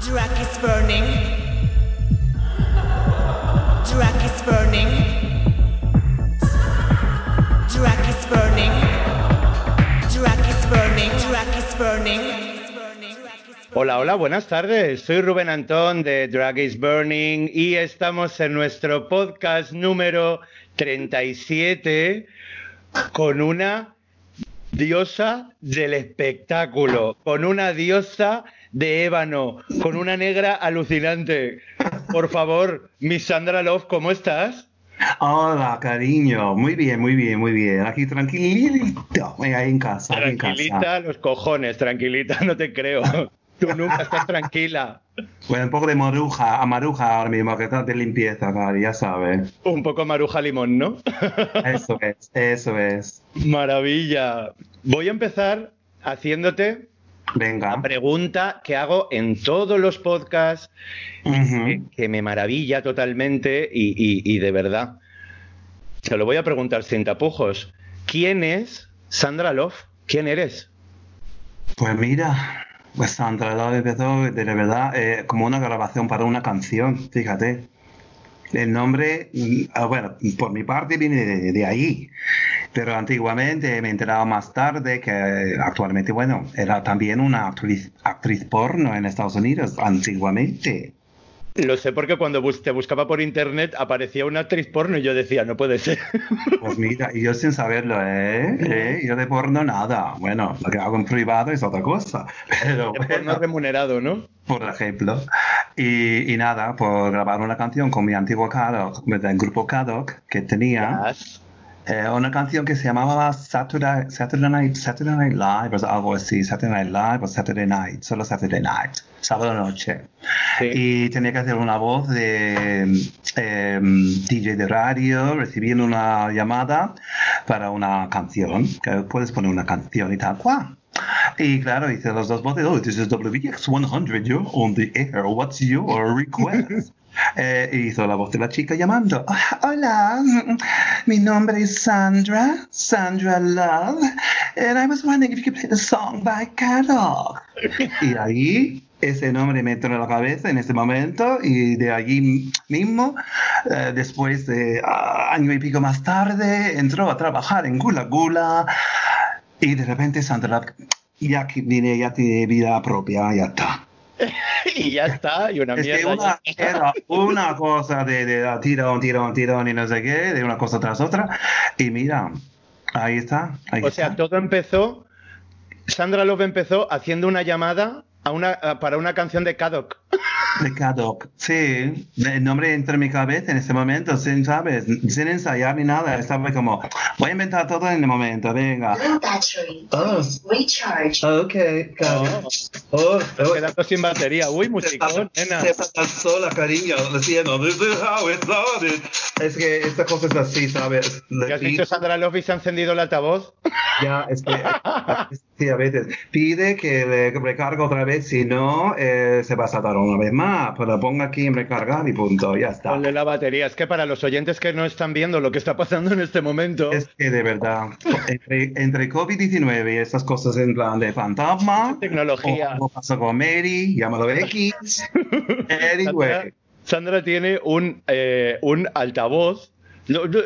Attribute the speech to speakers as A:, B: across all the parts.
A: Drag is burning. Drag is burning. Drag is burning. Drag is burning. Drag is burning.
B: Hola, hola, buenas tardes. Soy Rubén Antón de Drag is Burning y estamos en nuestro podcast número 37 con una diosa del espectáculo, con una diosa de ébano, con una negra alucinante. Por favor, Miss Sandra Love, ¿cómo estás?
C: Hola, cariño. Muy bien, muy bien, muy bien. Aquí tranquilito. Ahí en casa. aquí en casa.
B: Tranquilita los cojones, tranquilita, no te creo. Tú nunca estás tranquila.
C: Bueno, un poco de maruja, a maruja ahora mismo, que está de limpieza, ya sabes.
B: Un poco maruja limón, ¿no?
C: Eso es, eso es.
B: Maravilla. Voy a empezar haciéndote
C: Venga.
B: la pregunta que hago en todos los podcasts, que me maravilla totalmente y, y- y de verdad. Se lo voy a preguntar sin tapujos. ¿Quién es Sandra Love? ¿Quién eres?
C: Pues mira, pues Sandra Love empezó de verdad eh, como una grabación para una canción, fíjate. El nombre, mm, ah, bueno, por mi parte viene de, de ahí, pero antiguamente me he enterado más tarde que actualmente, bueno, era también una actriz, actriz porno en Estados Unidos, antiguamente.
B: Lo sé porque cuando te buscaba por internet aparecía una actriz porno y yo decía, no puede ser.
C: Pues mira, y yo sin saberlo, ¿eh? ¿Eh? Yo de porno nada. Bueno, lo que hago en privado es otra cosa, pero
B: De porno
C: bueno.
B: remunerado, ¿no?
C: por ejemplo. Y, y nada, por grabar una canción con mi antiguo Kadok, del grupo Kadok, que tenía
B: Yes.
C: Eh, una canción que se llamaba Saturday, Saturday, Night, Saturday Night Live, o algo así, Saturday Night Live o Saturday Night, solo Saturday Night, sábado noche.
B: Sí.
C: Y tenía que hacer una voz de em, DJ de radio, recibiendo una llamada para una canción, que puedes poner una canción y tal cual. Y claro, hice las dos voces, oh, this is WVX100, you're on the air, what's your request? Eh, hizo la voz de la chica llamando. "Ah, Hola, mi nombre es Sandra, Sandra Love, and I was wondering if you could play the song by Carol. Y ahí ese nombre me entró en la cabeza en ese momento y de allí mismo, eh, después de ah, año y pico más tarde, entró a trabajar en Gula Gula y de repente Sandra ya que viene, ya tiene vida propia, ya está.
B: y ya está, y una
C: Es que una, era una cosa de, de tirón, tirón, tirón y no sé qué, de una cosa tras otra. Y mira, ahí está. Ahí
B: O sea, todo empezó. Sandra Love empezó haciendo una llamada a una, a- para una canción de Kadok.
C: De Kadok. Sí, el nombre entró en mi cabeza en ese momento, sin, ¿sabes? Sin ensayar ni nada. Estaba como, voy a inventar todo en el momento, venga.
D: Low battery.
C: Oh.
D: Recharge.
C: Ok,
B: Oh.
C: Oh,
B: Quedando sin batería. Uy, musicón, nena.
C: Estás sola, cariño, diciendo, this is how it started. Es que esta cosa es así, ¿sabes?
B: ¿Qué has dicho Sandra Love y se ha encendido el altavoz?
C: Ya, es que sí, a veces pide que le recargue otra vez, si no, eh, se va a saltar una vez más. Pero ponga aquí en recargar y punto, ya está.
B: Ponle la batería. Es que para los oyentes que no están viendo lo que está pasando en este momento.
C: Es que de verdad, entre, entre COVID-19 y estas cosas en plan de fantasma,
B: Tecnología.
C: como pasó con Mary, llámalo X,
B: Sandra,
C: anyway.
B: Sandra tiene un, eh, un altavoz.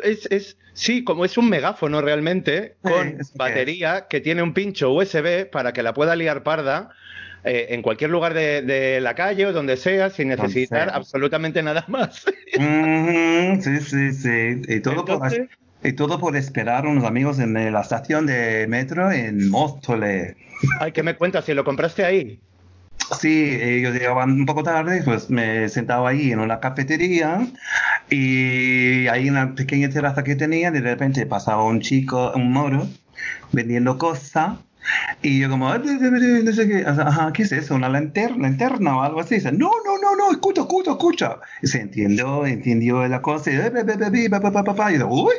B: Es, es, sí, como es un megáfono realmente,
C: Sí,
B: con
C: es que
B: batería que tiene un pincho USB para que la pueda liar parda eh, en cualquier lugar de, de la calle o donde sea, sin necesitar
C: sea.
B: absolutamente nada más.
C: Sí, sí, sí. Y todo, por,
B: Entonces-
C: y todo por esperar a unos amigos en la estación de metro en Móstoles.
B: Ay, ¿qué me cuentas? Si lo compraste ahí.
C: Sí, ellos llegaban un poco tarde, pues me sentaba ahí en una cafetería y ahí en una pequeña terraza que tenía, de repente pasaba un chico, un moro, vendiendo cosas y yo como, "Ah, no sé qué, ajá, ¿qué es eso? ¿Una lanterna, lanterna o algo así? Dice, no, no, no, no, escucha, escucha, escucha. Y se entendió, entendió la cosa y, "Eh, be, be, be, be, pa, pa, pa, pa, pa", y dice, uy,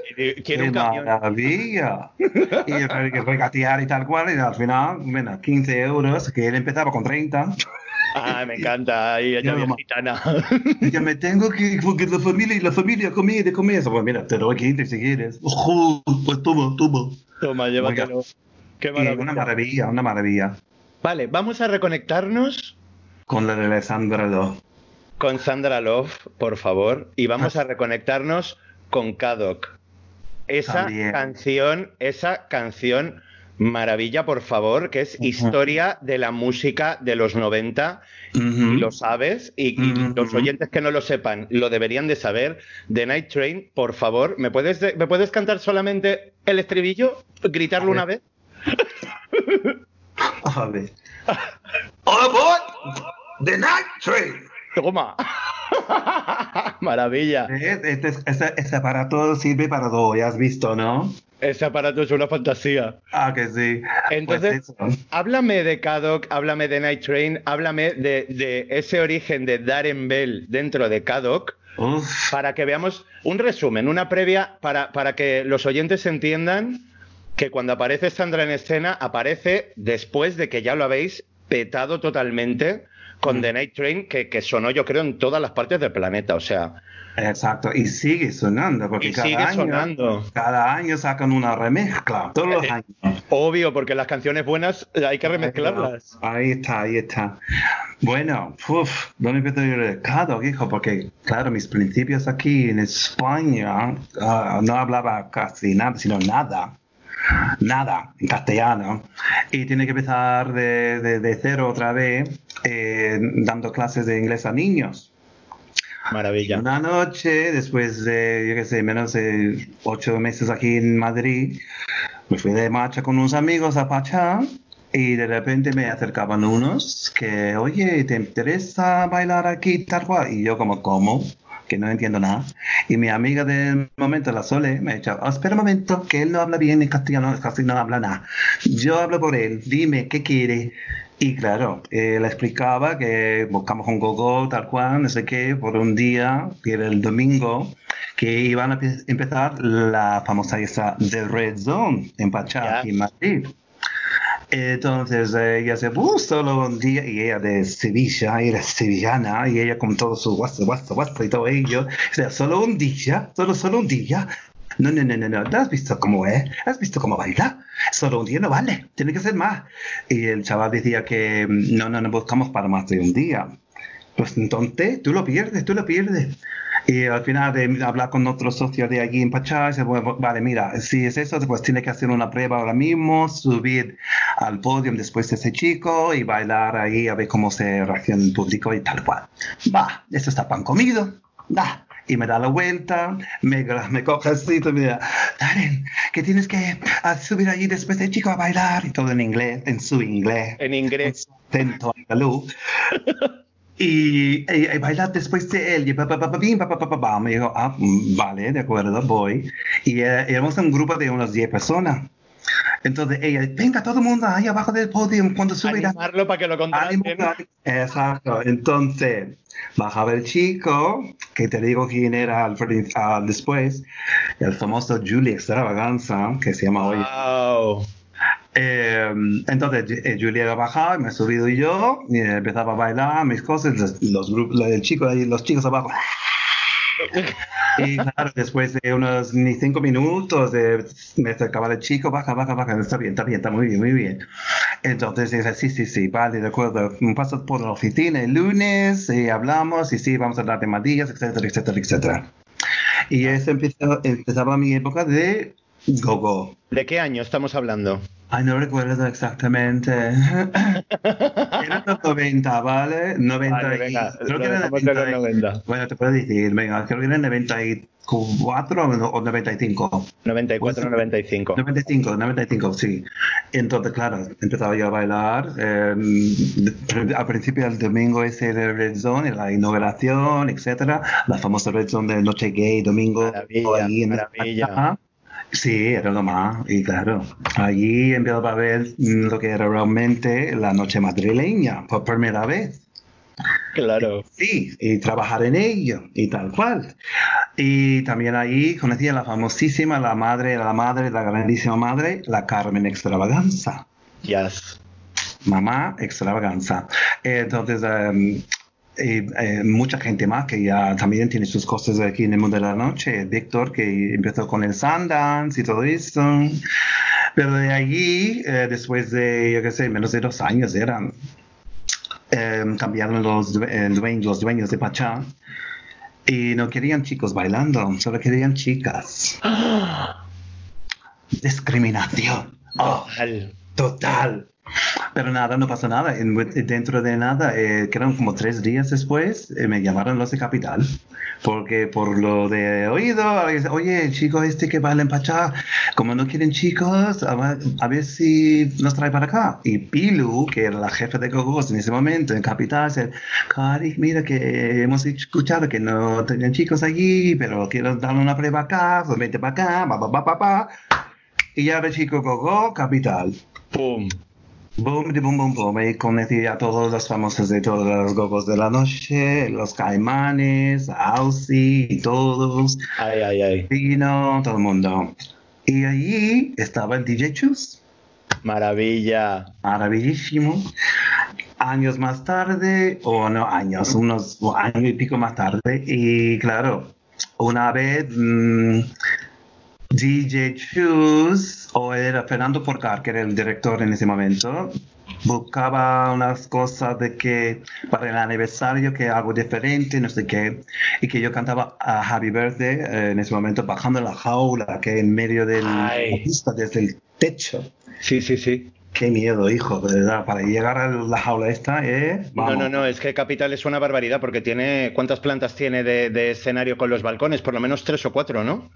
C: ¡Qué maravilla! y hay que regatear y tal cual, y al final, bueno, 15 euros, que él empezaba con 30.
B: Ah, me encanta. Ahí
C: mamá.
B: gitana.
C: Y ya me tengo que, porque la familia y la familia comida de comer. Pues mira, te doy 15 si quieres. Ujú, pues toma, toma.
B: Toma, llévatelo. Qué
C: Y
B: maravilla.
C: una maravilla, una maravilla.
B: Vale, vamos a reconectarnos
C: con la de Alessandra Love.
B: Con Sandra Love, por favor. Y vamos a reconectarnos con Kadok. Esa
C: También.
B: canción, esa canción maravilla, por favor, que es historia de la música de los 90
C: Ujú.
B: y lo sabes, y, los oyentes que no lo sepan lo deberían de saber. The Night Train, por favor, ¿me puedes, de- ¿me puedes cantar solamente el estribillo? ¿Gritarlo una vez?
C: A ver. All aboard the night train.
B: Toma. Maravilla.
C: ¿Ves? Este, es- este- este aparato sirve para todo, ya has visto, ¿no?
B: Ese aparato es una fantasía.
C: Ah, que sí.
B: Entonces,
C: Pues
B: háblame de Kadok, háblame de Night Train, háblame de, de ese origen de Darren Bell dentro de Kadok,
C: Uf.
B: para que veamos un resumen, una previa, para, para que los oyentes entiendan que cuando aparece Sandra en escena, aparece después de que ya lo habéis petado totalmente con The Night Train, que, que sonó yo creo en todas las partes del planeta. O sea,
C: Exacto, y sigue sonando, porque
B: Y
C: cada,
B: sigue
C: año,
B: sonando.
C: cada año sacan una remezcla, todos los
B: Eh,
C: años.
B: obvio, porque las canciones buenas eh, hay que remezclarlas.
C: Ahí está, ahí está. Bueno, uf, ¿dónde empiezo yo el recado, hijo? Porque, claro, mis principios aquí en España, ah, no hablaba casi nada, sino nada. Nada, en castellano. Y tiene que empezar de, de- de cero otra vez, eh, dando clases de inglés a niños.
B: Maravilla.
C: Una noche, después de, yo qué sé, menos de ocho meses aquí en Madrid, me fui de marcha con unos amigos a Pachá y de repente me acercaban unos que, oye, ¿te interesa bailar aquí tal cual? Y yo como, ¿cómo? Que no entiendo nada. Y mi amiga del momento, la Sole, me ha dicho, "Oh, espera un momento, que él no habla bien en castellano, casi no habla nada. Yo hablo por él, dime, ¿qué quiere? Y claro, eh, le explicaba que buscamos un gogo tal cual, no sé qué, por un día, que era el domingo, que iban a empe- empezar la famosa esa de Red Zone en Pachá, aquí en Madrid. Entonces eh, ella se puso solo un día y ella de Sevilla, es sevillana y ella con todo su guasa, guasa, guasa y todo ello. O sea, solo un día, solo, solo un día. No, no, no, no, no, ¿no has visto cómo es? ¿Has visto cómo baila? Solo un día no vale, tiene que ser más. Y el chaval decía que mm, no, no, no buscamos para más de un día. Pues entonces tú lo pierdes, tú lo pierdes. Y al final de hablar con otro socio de allí en Pachá, dice, bueno, vale, mira, si es eso, pues tiene que hacer una prueba ahora mismo, subir al podio después de ese chico y bailar ahí a ver cómo se reacciona el público y tal cual. Va, eso está pan comido. Va. Y me da la vuelta, me, me coge así, y me dice, Darren, que tienes que subir allí después del chico a bailar. Y todo en inglés, en su inglés
B: En inglés.
C: acento andaluz. Y, y, y bailar después de él. Y pa, pa, pa. Me dijo, ah, mm, vale, de acuerdo, voy. Y eh, éramos un grupo de unas 10 personas. Entonces ella, venga, todo el mundo ahí abajo del podio cuando subirá.
B: Animarlo para que lo contraten.
C: Exacto. Entonces, bajaba el chico, que te digo quién era al, al después, el famoso Julie Extravaganza, que se llama hoy. Eh, entonces eh, Julia bajaba, me he subido yo, y empezaba a bailar mis cosas, los, los grupos, el chico ahí, los chicos abajo. Y claro, después de unos ni cinco minutos, eh, me acercaba el chico, baja, baja, baja, está bien, está bien, está muy bien, muy bien. Entonces dice, sí, sí, sí, vale, de acuerdo, pasas por la oficina el lunes y hablamos, y sí, vamos a hablar de madillas, etcétera, etcétera, etcétera. Y eso empezó, empezaba mi época de gogo.
B: ¿De qué año estamos hablando?
C: Ay, no recuerdo exactamente. Era los 90, ¿vale? 90
B: Vale,
C: y-
B: venga,
C: creo
B: lo
C: que era
B: dejamos de los
C: 90 y-
B: 90.
C: Bueno, te puedo decir, venga, creo que era 94 o no- o 95.
B: 94, 95.
C: 95, 95, sí. Entonces, claro, empezaba yo a bailar. eh, al principio del domingo ese de Red Zone, la inauguración, etcétera. La famosa Red Zone de Noche Gay, domingo.
B: Maravilla,
C: ahí en
B: maravilla.
C: Sí, era lo más. Y claro, allí empezaba a ver mm, lo que era realmente la noche madrileña por primera vez.
B: Claro.
C: Sí, y trabajar en ello y tal cual. Y también ahí conocí a la famosísima, la madre, la madre, la grandísima madre, la Carmen Extravaganza.
B: Yes.
C: Mamá Extravaganza. Entonces, em, y, eh, mucha gente más que ya también tiene sus cosas aquí en el mundo de la noche. Víctor, que empezó con el Sundance y todo eso. Pero de allí, eh, después de, yo qué sé, menos de dos años eran, eh, cambiaron los, due- eh, dueños, los dueños de Pachá y no querían chicos bailando, solo querían chicas. Discriminación. Oh,
B: Al-
C: total. Pero nada, no pasó nada. En- dentro de nada, eh, que eran como tres días después, eh, me llamaron los de Capital. Porque por lo de oído, oye, el chico este que baila en Pachá, como no quieren chicos, a ver, a ver si nos trae para acá. Y Pilu, que era la jefa de Gogos en ese momento en Capital, dice, Cari, mira que hemos escuchado que no tenían chicos allí, pero quiero darle una prueba acá, pues vente para acá, pa, pa, pa, pa, pa. Y ya el chico Gogo, Capital.
B: ¡Pum!
C: Boom, de boom, boom, boom. Y conocí a todos los famosos de todos los gogos de la noche, los caimanes, Aussie y todos.
B: Ay, ay, ay.
C: Vino, todo el mundo. Y allí estaba el DJ Chus.
B: Maravilla.
C: Maravillísimo. Años más tarde, o no años, unos años y pico más tarde. Y claro, una vez mm, DJ Chus, o era Fernando Porcar, que era el director en ese momento, buscaba unas cosas de que para el aniversario que algo diferente, no sé qué, y que yo cantaba a Happy Birthday eh, en ese momento bajando la jaula que en medio del pista desde el techo.
B: Sí, sí, sí.
C: Qué miedo, hijo, de verdad, para llegar a la jaula esta, eh,
B: No, no, no, es que Capital es una barbaridad porque tiene. ¿Cuántas plantas tiene de, de escenario con los balcones? Por lo menos tres o cuatro, ¿no?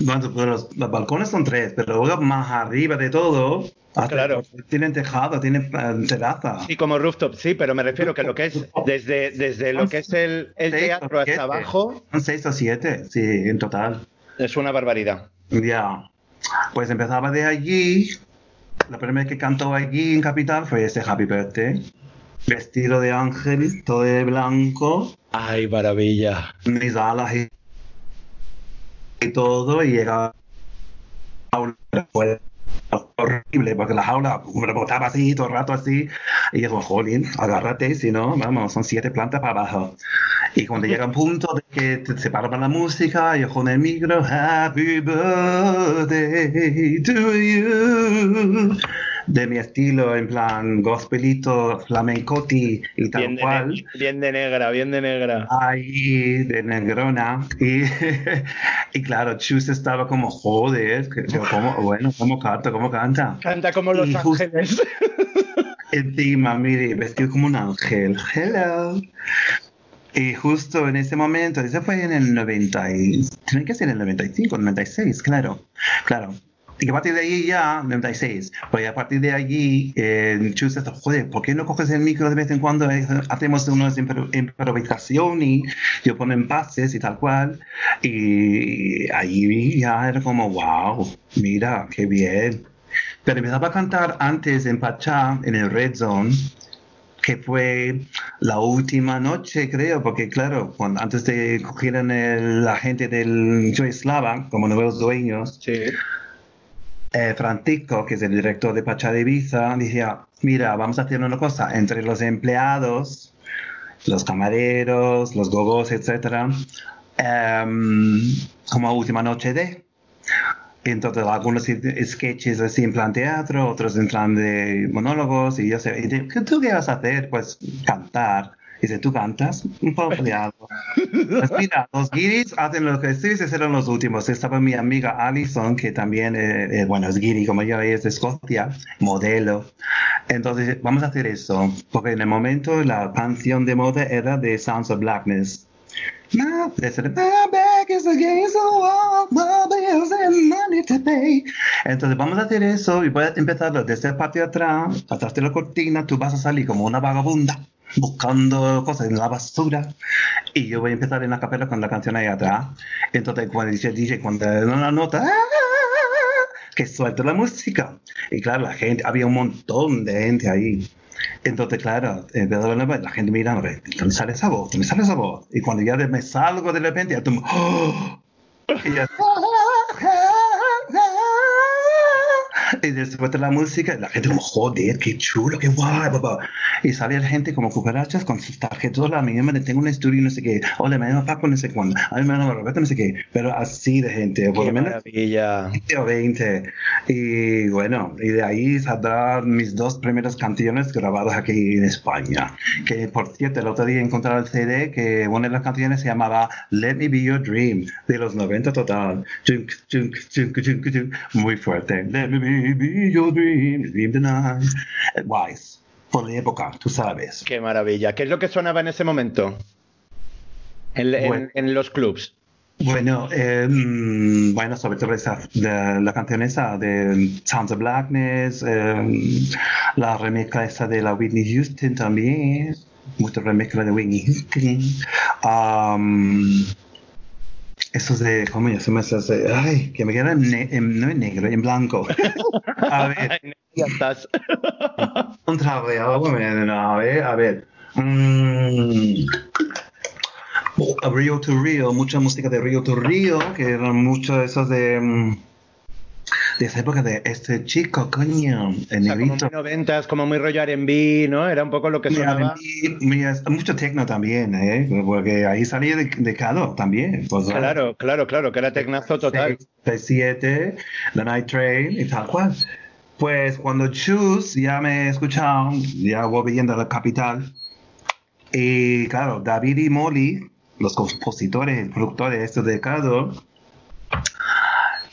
C: Bueno, pues los, los balcones son tres, pero luego más arriba de todo, hasta-
B: Claro.
C: tienen tejado, tienen eh, terraza.
B: Sí, como rooftop, sí, pero me refiero que lo que es desde, desde lo que es el, el teatro hasta abajo
C: Son seis o siete, sí, en total.
B: es una barbaridad.
C: Ya. Pues empezaba de allí. La primera vez que cantó allí en Capital fue ese Happy Birthday. Vestido de ángel, todo de blanco,
B: Ay, maravilla.
C: mis alas y, y todo, y llegaba a una horrible, porque la jaula rebotaba así, todo el rato así, y yo, jolín, agárrate, si no, vamos, son siete plantas para abajo. Y cuando llega un punto de que te separa la música, yo con el micro, Happy Birthday to you, de mi estilo, en plan gospelito, flamencoti y tal
B: Bien
C: cual.
B: bien de negra, bien de negra.
C: Ahí, de Negrona. Y, y claro, Chus estaba como, joder, que yo, ¿cómo, bueno, ¿cómo canta? ¿Cómo canta?
B: Canta como Los
C: Y
B: Ángeles.
C: Encima, mire, vestido como un ángel. Hello. Y justo en ese momento, eso fue en el 90, y, tiene que ser en el 95, 96, claro, claro. Y a partir de ahí ya, 96, pues a partir de allí, eh, Chus joder, ¿por qué no coges el micro de vez en cuando? Hacemos unas impro- improvisación y yo pongo en pases y tal cual. Y ahí ya era como, wow, mira, qué bien. Pero empezaba a cantar antes en Pachá, en el Red Zone, que fue la última noche, creo, porque claro, antes de cogieran la gente del Joy Slava como nuevos dueños,
B: Sí.
C: Eh, Francisco, que es el director de Pachá de Ibiza, decía, mira, vamos a hacer una cosa, entre los empleados, los camareros, los gogos, etcétera, em, como última noche de... Entonces, algunos sketches así en plan teatro, otros en plan de monólogos, y yo sé, y de- ¿qué tú qué vas a hacer? Pues cantar. Dice, ¿tú cantas? Un poco de algo. Pues mira, los guiris hacen lo que sí, eran los últimos. Estaba mi amiga Alison, que también, eh, eh, bueno, es guiri como yo, es de Escocia, modelo. Entonces, vamos a hacer eso, porque en el momento la canción de moda era de Sounds of Blackness. My, ese de, "My back is against the wall, my bills and money to pay". Entonces vamos a hacer eso y voy a empezarlo desde el patio atrás, atrás de la cortina, tú vas a salir como una vagabunda buscando cosas en la basura y yo voy a empezar en la capela con la canción ahí atrás. Entonces cuando dice DJ, cuando da una nota, ¡ah! que suelta la música. Y claro, la gente, había un montón de gente ahí. Entonces, claro, la, gente mirando, ¿dónde sale esa voz? ¿Dónde sale esa voz? Y cuando ya me salgo de repente, ya tomo, ¡oh! y ya, Y después de la música, la gente como, joder, qué chulo, qué guay, papá. Y sale la gente como cucarachas con sus tarjetas. Hola, mi nombre tengo un estudio, no sé qué. Hola, me llamo Paco, no sé cuándo. A mí me llamo Roberto, no sé qué. Pero así de gente, por lo menos
B: maravilla.
C: 20 o 20. Y bueno, y de ahí saldrán mis dos primeras canciones grabadas aquí en España. Que por cierto, el otro día encontré el CD que una de las canciones se llamaba Let Me Be Your Dream, de los 90 total. Chunk, chunk, chunk, chunk, chunk. Muy fuerte. Let me be your dream, dream tonight. Eh, Wise. Por la época, tú sabes.
B: Qué maravilla. ¿Qué es lo que sonaba en ese momento? En, en-
C: Bueno.
B: en los clubs.
C: Bueno, eh, mm, bueno, sobre todo esa, de, la canción esa de Sounds of Blackness, eh, la remezcla esa de la Whitney Houston también, mucha remezcla de Whitney Houston. Esos de, ¿cómo se llama? Esos de- ay, que me quedan no en negro, en blanco. A ver,
B: Ya estás.
C: a ver, a ver. Mm, a Rio to Rio, mucha música de Rio to Rio, que eran muchos esos de, mm, de esa época de este chico, coño, el
B: O sea, como
C: negrito.
B: muy noventas, como muy rollo R&B, ¿no? Era un poco lo que sonaba.
C: Mucho techno también, ¿eh? Porque ahí salía de, de Cado también. Pues,
B: Claro, claro, claro, que era tecnazo total.
C: 7, The Night Train y tal cual. Pues cuando Choose ya me escucharon, ya voy viendo a la capital. Y claro, David y Molly, los compositores, productores estos de Cado,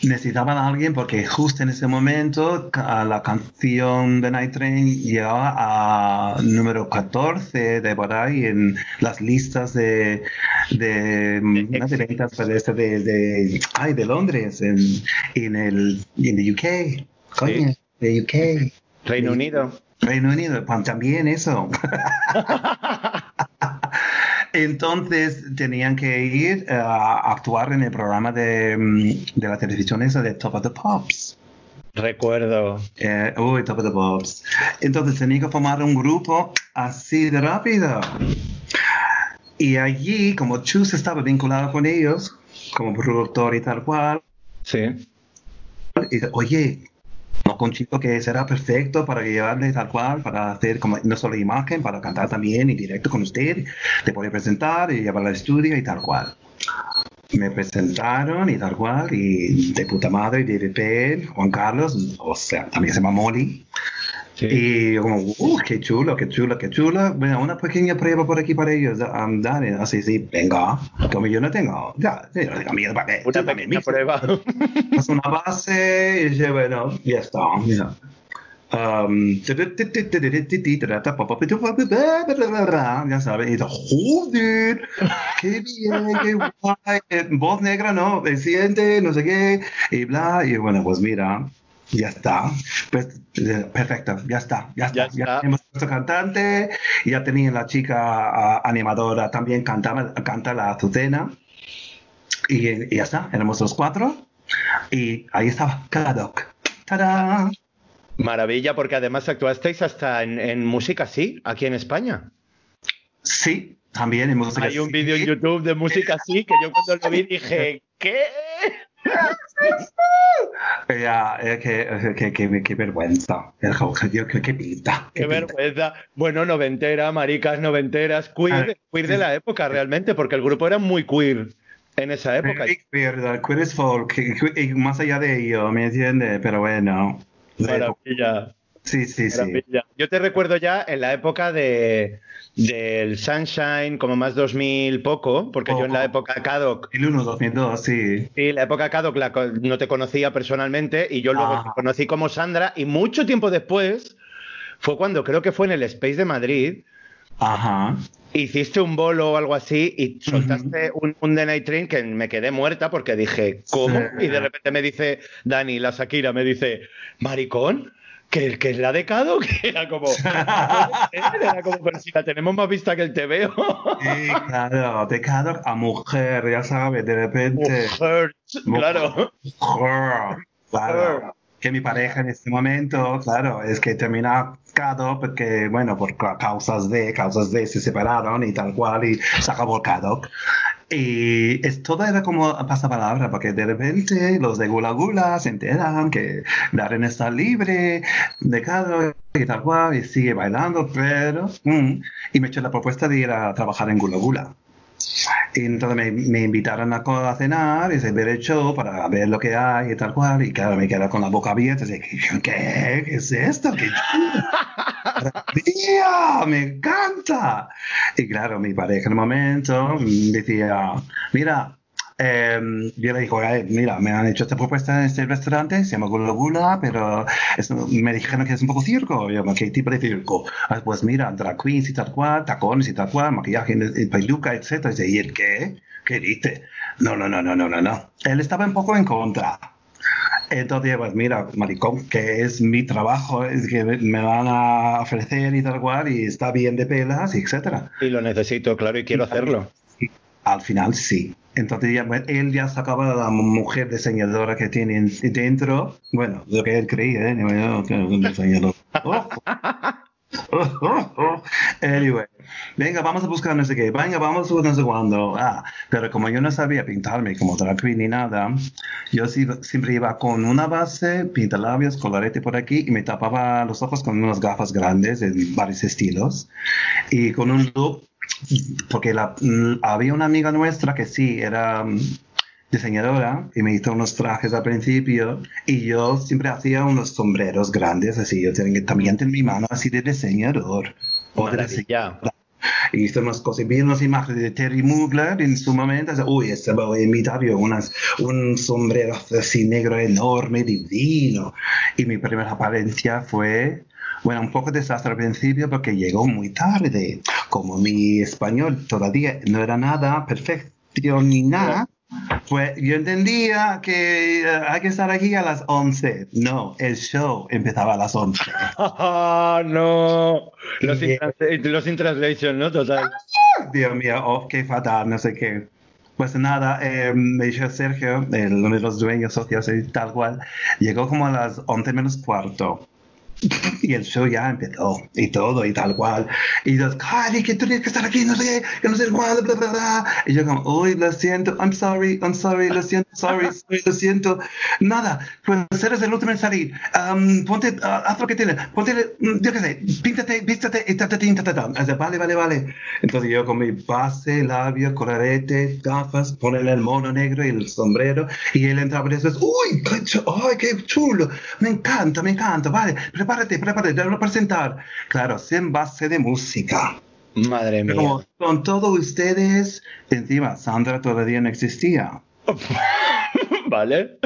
C: necesitaban a alguien porque justo en ese momento la canción The Night Train llegaba a número 14 de por ahí en las listas de de, no de ventas, pero este de, de, ay, de Londres en, en el en the UK coño
B: Sí.
C: de UK
B: Reino Unido.
C: Reino Unido, pues, también eso. Entonces tenían que ir eh, a actuar en el programa de, mm, de la televisión esa de Top of the Pops.
B: Recuerdo.
C: Eh, uy, Top of the Pops. Entonces tenía que formar un grupo así de rápido. Y allí, como Chus estaba vinculado con ellos, como productor y tal cual,
B: Sí.
C: y oye, no con chico que será perfecto para llevarle tal cual, para hacer como no solo imagen, para cantar también en directo con usted, te puede presentar y llevarla al estudio y tal cual. Me presentaron y tal cual, y de puta madre, David Penn, Juan Carlos, o sea, también se llama Molly.
B: Sí.
C: Y yo como, uh, qué chulo, qué chulo, qué chulo. Bueno, una pequeña prueba por aquí para ellos. Um, dale, así, sí, venga. Como yo no tengo, ya, sí, no tengo miedo para qué.
B: Una pequeña
C: mijo.
B: prueba.
C: Haz una base y bueno, ya está. ya. Um, ya sabes, y dice, joder, qué bien, qué guay, eh, voz negra, no, el siguiente, no sé qué, y bla, y bueno, pues mira, ya está, pues, eh, perfecto, ya está, ya está,
B: Ya
C: tenemos nuestro cantante, ya tenía la chica ah, animadora, también cantaba, canta la Azucena, y, y ya está, éramos los cuatro, y ahí estaba Kadok. ¡Tarán!
B: Maravilla, porque además actuasteis hasta en, en música así, aquí en España.
C: Sí, también en música.
B: Hay un
C: sí.
B: vídeo en YouTube de música así que yo cuando lo vi dije, ¿qué?
C: Ya, eh, qué, qué, qué- qué vergüenza. El qué, pinta.
B: Qué vergüenza. Bueno, noventera, maricas noventeras, queer,
C: Ah,
B: queer de la época realmente, porque el grupo era muy queer en esa época.
C: Queer, queer as folk, y más allá de ello, ¿me entiendes? Pero bueno.
B: Maravilla,
C: Sí, sí, sí.
B: Yo te recuerdo ya en la época de del Sunshine, como más 2000 poco, porque yo en la época Cadoc,
C: 2001, 2002, sí.
B: sí, la época Cadoc la no te conocía personalmente y yo luego
C: Ah.
B: te conocí como Sandra y mucho tiempo después fue cuando creo que fue en el Space de Madrid
C: Ajá.
B: hiciste un bolo o algo así y soltaste un, un The Night Train que me quedé muerta porque dije, ¿cómo?
C: Sí.
B: Y de repente me dice Dani, la Shakira, me dice, maricón, que, que la de Cado, que era como, era como, pero si la tenemos más vista que el TVO.
C: Sí, claro, de cada a mujer, ya sabes, de repente.
B: Mujer, claro.
C: Mujer, claro. Que mi pareja en este momento, claro, es que termina Cado porque, bueno, por ca- causas de, causas de, se separaron y tal cual, y se acabó el Cado. Y es, todo era como pasapalabra, porque de repente los de Gula Gula se enteran que Darren está libre de cada y tal cual, y sigue bailando, pero... mm, y me echó la propuesta de ir a trabajar en Gula Gula. Y entonces me, me invitaron a, a cenar y se ver el show para ver lo que hay y tal cual. Y claro, me quedé con la boca abierta. Dije, ¿qué, qué, es esto? ¡Qué! ¡Maravilla! ¡Me encanta! Y claro, mi pareja en el momento mm, decía, mira, em, yo le "Oye, mira, me han hecho esta propuesta en este restaurante, se llama Gula Gula, pero es- me dijeron que es un poco circo. Yo, ¿qué tipo de circo? "Ah, pues mira, drag queens y tal cual, tacones y tal cual, maquillaje, y peluca, etc. Y dice, ¿y el qué? ¿Qué dice? No, no, no, no, no, no, no. Él estaba un poco en contra. Entonces, pues mira, maricón, que es mi trabajo, es que me van a ofrecer y tal cual, y está bien de pelas, y etcétera.
B: Y lo necesito, claro, y quiero hacerlo.
C: Y al final sí. Entonces ya, él ya sacaba a la mujer diseñadora que tiene en- dentro, bueno, lo que él creía, ¿eh? Bueno, que un diseñador. Anyway, venga, vamos a buscar no sé qué, venga, vamos a no sé cuándo. Ah, pero como yo no sabía pintarme como drag queen ni nada, yo siempre iba con una base, pintalabios, colorete por aquí y me tapaba los ojos con unas gafas grandes de varios estilos y con un look porque la- mm, había una amiga nuestra que sí era mm, diseñadora y me hizo unos trajes al principio y yo siempre hacía unos sombreros grandes así yo tenía, también tenía mi mano así de diseñador o de y hice unas cosas, vi unas imágenes de Terry Mugler en su momento, así, uy, este voy a imitar unas, un sombrero así negro enorme, divino. Y mi primera apariencia fue, bueno, un poco desastre al principio porque llegó muy tarde. Como mi español todavía no era nada perfecto ni nada, pues yo entendía que eh, hay que estar aquí a las 11. No, el show empezaba a las 11.
B: Ah, no. Los
C: Y-
B: in, trans- los in translation, ¿no? Total.
C: Dios mío, oh, qué fatal, no sé qué. Pues nada, eh, me dijo Sergio, el, uno de los dueños socios y tal cual, llegó como a las 11 menos cuarto. Y el show ya empezó, y todo, y tal cual. Y yo, Cari, que tienes que estar aquí, no sé que no sé cuándo, bla, bla, bla. Y yo como, uy, lo siento, I'm sorry, I'm sorry, lo siento, sorry, sorry, lo siento. Nada, pues eres el último en salir. Am, ponte, ah, haz lo que tienes, ponte, mm, yo qué sé, píntate, vístate, y ta, ta, ta, ta, ta. Vale, vale, vale. Entonces yo con mi base, labio, colorete, gafas, ponerle el mono negro y el sombrero, y él entraba y después, uy, qué, chu- ay, qué chulo, me encanta, me encanta, vale, prepárate, prepárate, te voy a presentar. Claro, sin base de música.
B: Madre mía.
C: Con todos ustedes, encima Sandra todavía no existía.
B: ¿Vale?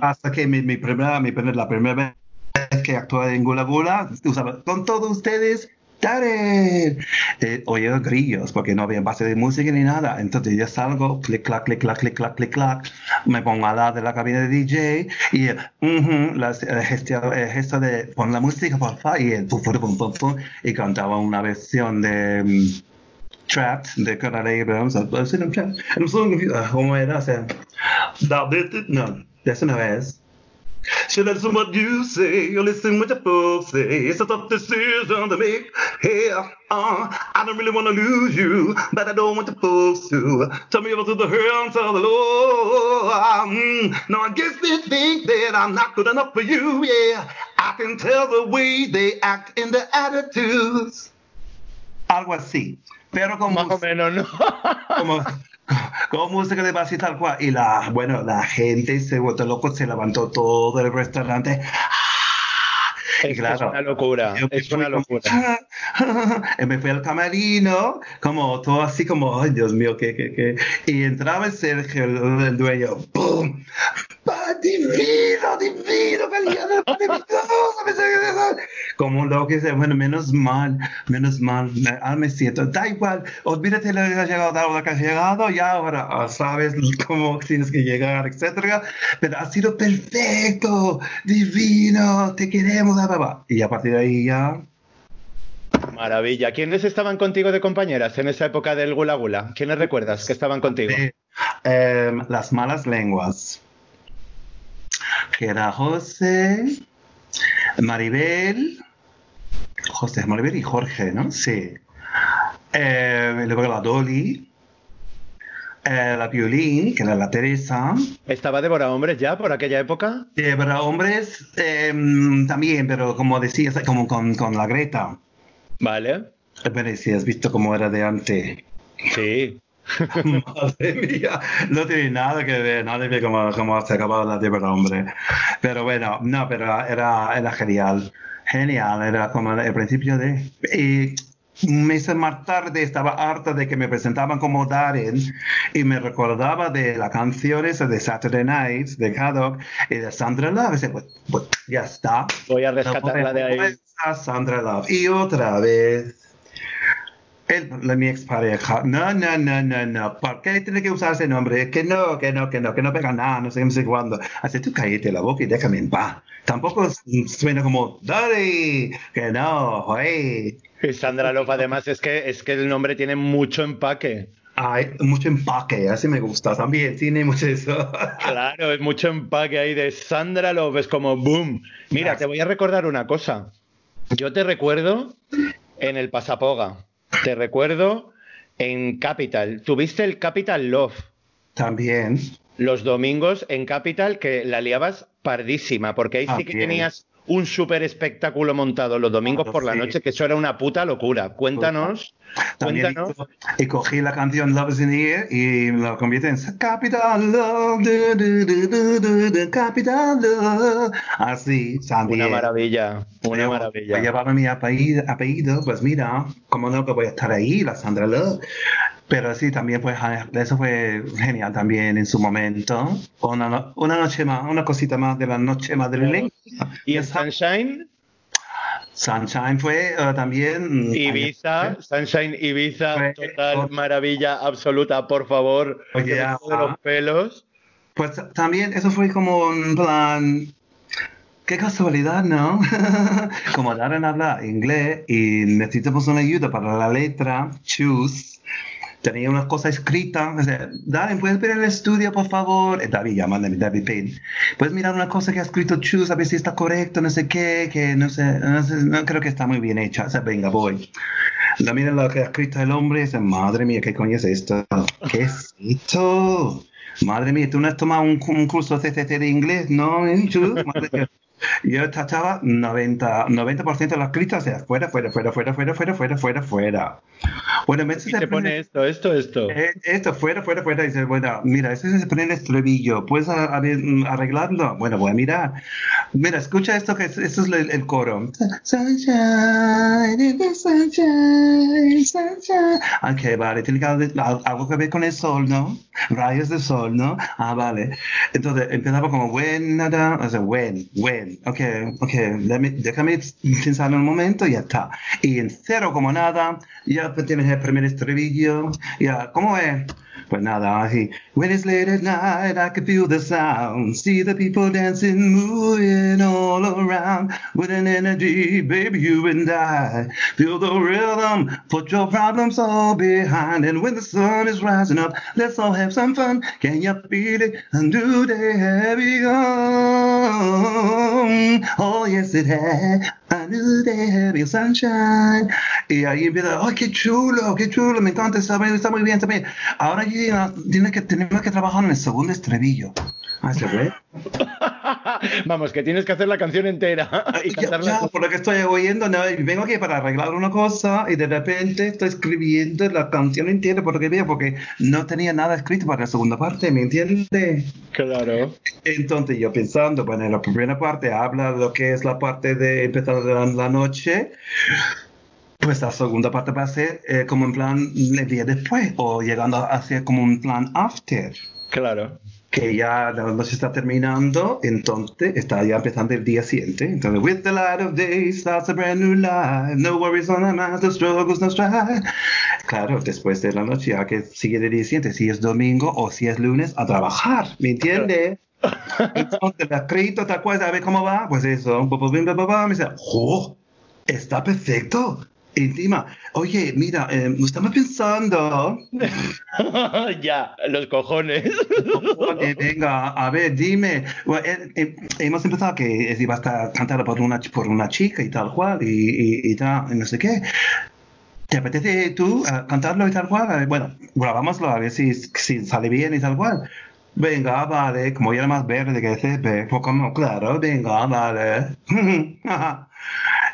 C: Hasta que mi, mi primera, mi la primera vez que actué en Gula Gula, usaba con todos ustedes, Darren. Eh, grillos porque no había base de música ni nada. Entonces yo salgo, clic, clac, clic, clac, clic, clac, clic, clac, me pongo al lado de la cabina de DJ y el, ujú, las- el, gesto, el gesto de pon la música, por favor, y el pum, pum, pum, pum, y cantaba una versión de. mm, Trapped de Carl Abrams, I was in a trap. I'm so confused. Ah, ¿Cómo era? O sea, no, eso no es. I listen what you say or listen what your folks say? It's a tough decision to make. Hey, uh, I don't really want to lose you, but I don't want the folks to. Tell me over to the hands of the Lord. Mm, no, I guess they think that I'm not good enough for you, yeah. I can tell the way they act in their attitudes. Algo así. Pero como
B: Más o menos, ¿no?
C: como, como música de base y tal cual. Y la, bueno, la gente se volvió loco, se levantó todo el restaurante. Y
B: Es,
C: claro,
B: es una locura. Es una locura.
C: y me fui al camerino, como todo así como, ay Dios mío, qué, qué, qué. Y entraba el Sergio, el, el dueño, ¡pum! ¡Pa, divino, divino, maravilloso! Como loco, y dice, bueno, menos mal, menos mal, me- ahora me siento, da igual, olvídate lo que has llegado, lo que has llegado, ya ahora ah, sabes cómo tienes que llegar, etcétera, pero ha sido perfecto, divino, te queremos, bla. Y a partir de ahí ya,
B: Maravilla. ¿Quiénes estaban contigo de compañeras en esa época del Gula Gula? ¿Quiénes recuerdas que estaban contigo?
C: Eh, em, las malas lenguas. Que era José, Maribel, José, Maribel y Jorge, ¿no? Sí. Eh, luego la Dolly. eh, la violín, que era la Teresa.
B: ¿Estaba Débora Hombres ya por aquella época?
C: Para hombres eh, también, pero como decías, como con, con la Greta.
B: Vale.
C: Pero si has visto cómo era de antes.
B: Sí.
C: Madre mía, no tiene nada que ver, nada que ver cómo, cómo se acababa la de para hombre. Pero bueno, no, pero era, era genial. Genial, era como el principio de... Y meses más tarde estaba harta de que me presentaban como Darren y me recordaba de las canciones de Saturday Night, de Haddock y de Sandra Love. Y dice, pues, pues, ya está.
B: Voy a rescatarla de ahí.
C: A Sandra Love. Y otra vez. El, la, mi expareja, no, no, no, no, no, ¿por qué tiene que usar ese nombre? Que no, que no, que no, que no pega nada, no sé, no sé cuándo. Así tú cállate la boca y déjame en paz. Tampoco suena como, dale, que no, hey.
B: Y Sandra Love, además, es que, es que el nombre tiene mucho empaque.
C: Hay mucho empaque, así me gusta también, tiene mucho eso.
B: Claro, es mucho empaque ahí de Sandra Love, es como boom. Mira, te voy a recordar una cosa. Yo te recuerdo en el Pasapoga, te recuerdo en Capital. Tuviste el Capital Love
C: También,
B: los domingos en Capital que la liabas pardísima, porque ahí sí que tenías un súper espectáculo montado los domingos por la noche, que eso era una puta locura. Cuéntanos,
C: también
B: cuéntanos.
C: y cogí la canción Love is in the Air y lo convierte en Capital Love, du, Capital Love. Así, también.
B: Una maravilla, una maravilla.
C: yo Llevaba mi apellido, apellido, pues mira, como no que voy a estar ahí, la Sandra Love. Pero sí, también pues eso fue genial también en su momento. Una, no- una noche más, una cosita más de la noche madrileña.
B: Y
C: Esa-
B: Sunshine,
C: Sunshine fue eh, también... mm,
B: Ibiza, Sunshine Ibiza,
C: Fue-
B: total maravilla absoluta, por favor.
C: Oye, ah.
B: los pelos.
C: Pues también eso fue como un plan... Qué casualidad, ¿no? como Darren habla inglés y necesitamos una ayuda para la letra, choose. Tenía unas cosas escritas. O sea, Darren, ¿puedes ver el estudio, por favor? Eh, David, llamándome David Payne. ¿Puedes mirar una cosa que ha escrito choose, a ver si está correcto, no sé qué, que no sé, no, sé, no creo que está muy bien hecha. O sea, venga, voy. La mira lo que ha escrito el hombre y madre mía, ¿qué coño es esto? ¿Qué es esto? Madre mía, ¿tú no has tomado un, un curso CCC de inglés? No, ¿eh? Tú, madre mía. Yo tachaba 90%, 90 de las escritas, o sea, fuera, fuera, fuera, fuera, fuera, fuera, fuera, fuera, fuera. Bueno, me
B: te pone esto, esto, esto.
C: eh, esto, fuera, fuera, fuera. Dice, bueno, mira, ese se pone el estribillo. ¿Puedes arreglarlo? Bueno, voy a mirar. Mira, escucha esto, que es, esto es el, el coro. Sunshine, sunshine, sunshine. Ok, vale, tiene que algo que ver con el sol, ¿no? Rayos de sol, ¿no? Ah, vale. Entonces empezaba como, when, nada, o sea, when, when. Ok, ok, déjame, déjame pensar un momento y ya está. Y en cero como nada, ya tienes el primer estribillo. Ya, ¿cómo es? Pues nada, así. When it's late at night, I can feel the sound. See the people dancing, moving all around. With an energy, baby, you and I. Feel the rhythm, put your problems all behind. And when the sun is rising up, let's all have some fun. Can you feel it? A new day have begun. Oh, yes, it has. A new day have begun, sunshine. Y ahí empieza, ¡ay, oh, qué chulo, qué chulo! Me encanta, está, muy- está muy bien, está bien. Tiene que, tenemos que trabajar en el segundo estribillo. Ah, ¿se ve?
B: Vamos, que tienes que hacer la canción entera y
C: Ya,
B: cantarla.
C: ya, por lo que estoy oyendo, no, vengo aquí para arreglar una cosa y de repente estoy escribiendo la canción entera por lo que veo, porque no tenía nada escrito para la segunda parte, ¿me entiendes?
B: Claro.
C: Entonces yo pensando, bueno, en la primera parte habla de lo que es la parte de empezar la noche, pues la segunda parte va a ser eh, como en plan el día después o llegando a ser como un plan after.
B: Claro.
C: Que ya la noche está terminando, entonces está ya empezando el día siguiente. Entonces, with the light of day starts a brand new life. No worries on the mind, the struggles no strife. Claro, después de la noche, ya que sigue el día siguiente, si es domingo o si es lunes, a trabajar, ¿me entiendes? Entonces, la escrito tal cual, a ver cómo va, pues eso, me dice, ¡oh! Está perfecto. Encima, oye, mira, eh, estamos pensando,
B: ya, los cojones.
C: Eh, venga, a ver, dime. Bueno, eh, eh, hemos empezado que iba a estar cantada por una, por una chica y tal cual, y, y, y tal, y no sé qué. ¿te apetece tú eh, cantarlo y tal cual? Eh, Bueno, grabámoslo a ver si, si sale bien y tal cual. Venga, vale, como ya era más verde que césped, pues como, claro, venga, vale.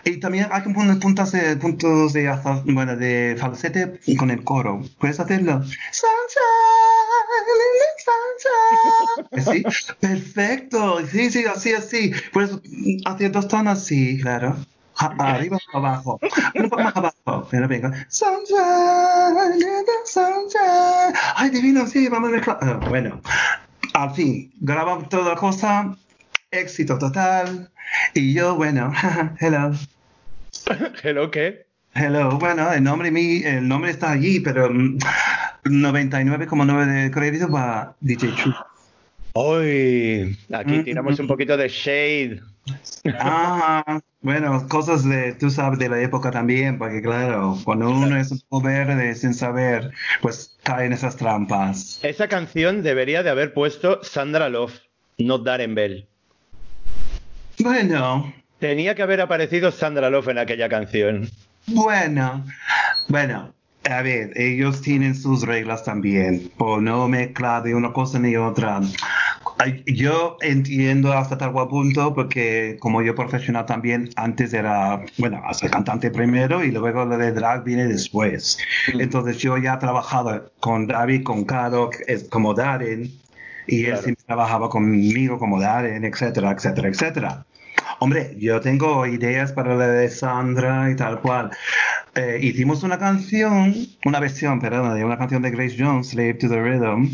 C: y también hay que poner puntos de, puntos de, aza- bueno, de falsete con el coro. ¿Puedes hacerlo? Sí, perfecto. Sí, sí, así, así. Puedes hacer dos tonos así, claro. Arriba o abajo. Un poco más abajo. Pero venga. Ay, divino, sí, vamos a mezclar. Ah, Bueno, al fin, grabamos toda la cosa. Éxito total. Y yo, bueno, hello.
B: Hello, ¿qué?
C: Hello, bueno, el nombre, mi, el nombre está allí, pero mm, 99,9 de crédito para DJ True.
B: Hoy, aquí
C: Mm,
B: tiramos
C: mm,
B: un poquito de shade.
C: Ah, bueno, cosas de, tú sabes, de la época también, porque claro, cuando uno es un poco verde sin saber, pues caen esas trampas.
B: Esa canción debería de haber puesto Sandra Love, no Darren Bell.
C: Bueno,
B: Tenía que haber aparecido Sandra Love en aquella canción.
C: bueno, bueno, a ver, ellos tienen sus reglas también, por no mezclar de una cosa ni otra. Yo entiendo hasta tal punto porque como yo profesional también antes era, bueno, ser cantante primero y luego lo de drag viene después. Entonces yo ya he trabajado con David, con Caro, como Darren, y él
B: Claro.
C: siempre trabajaba conmigo como Darren, etcétera, etcétera, etcétera. Hombre, yo tengo ideas para la de Sandra y tal cual. Eh, hicimos una canción, una versión, perdón, de una canción de Grace Jones, Slave to the Rhythm,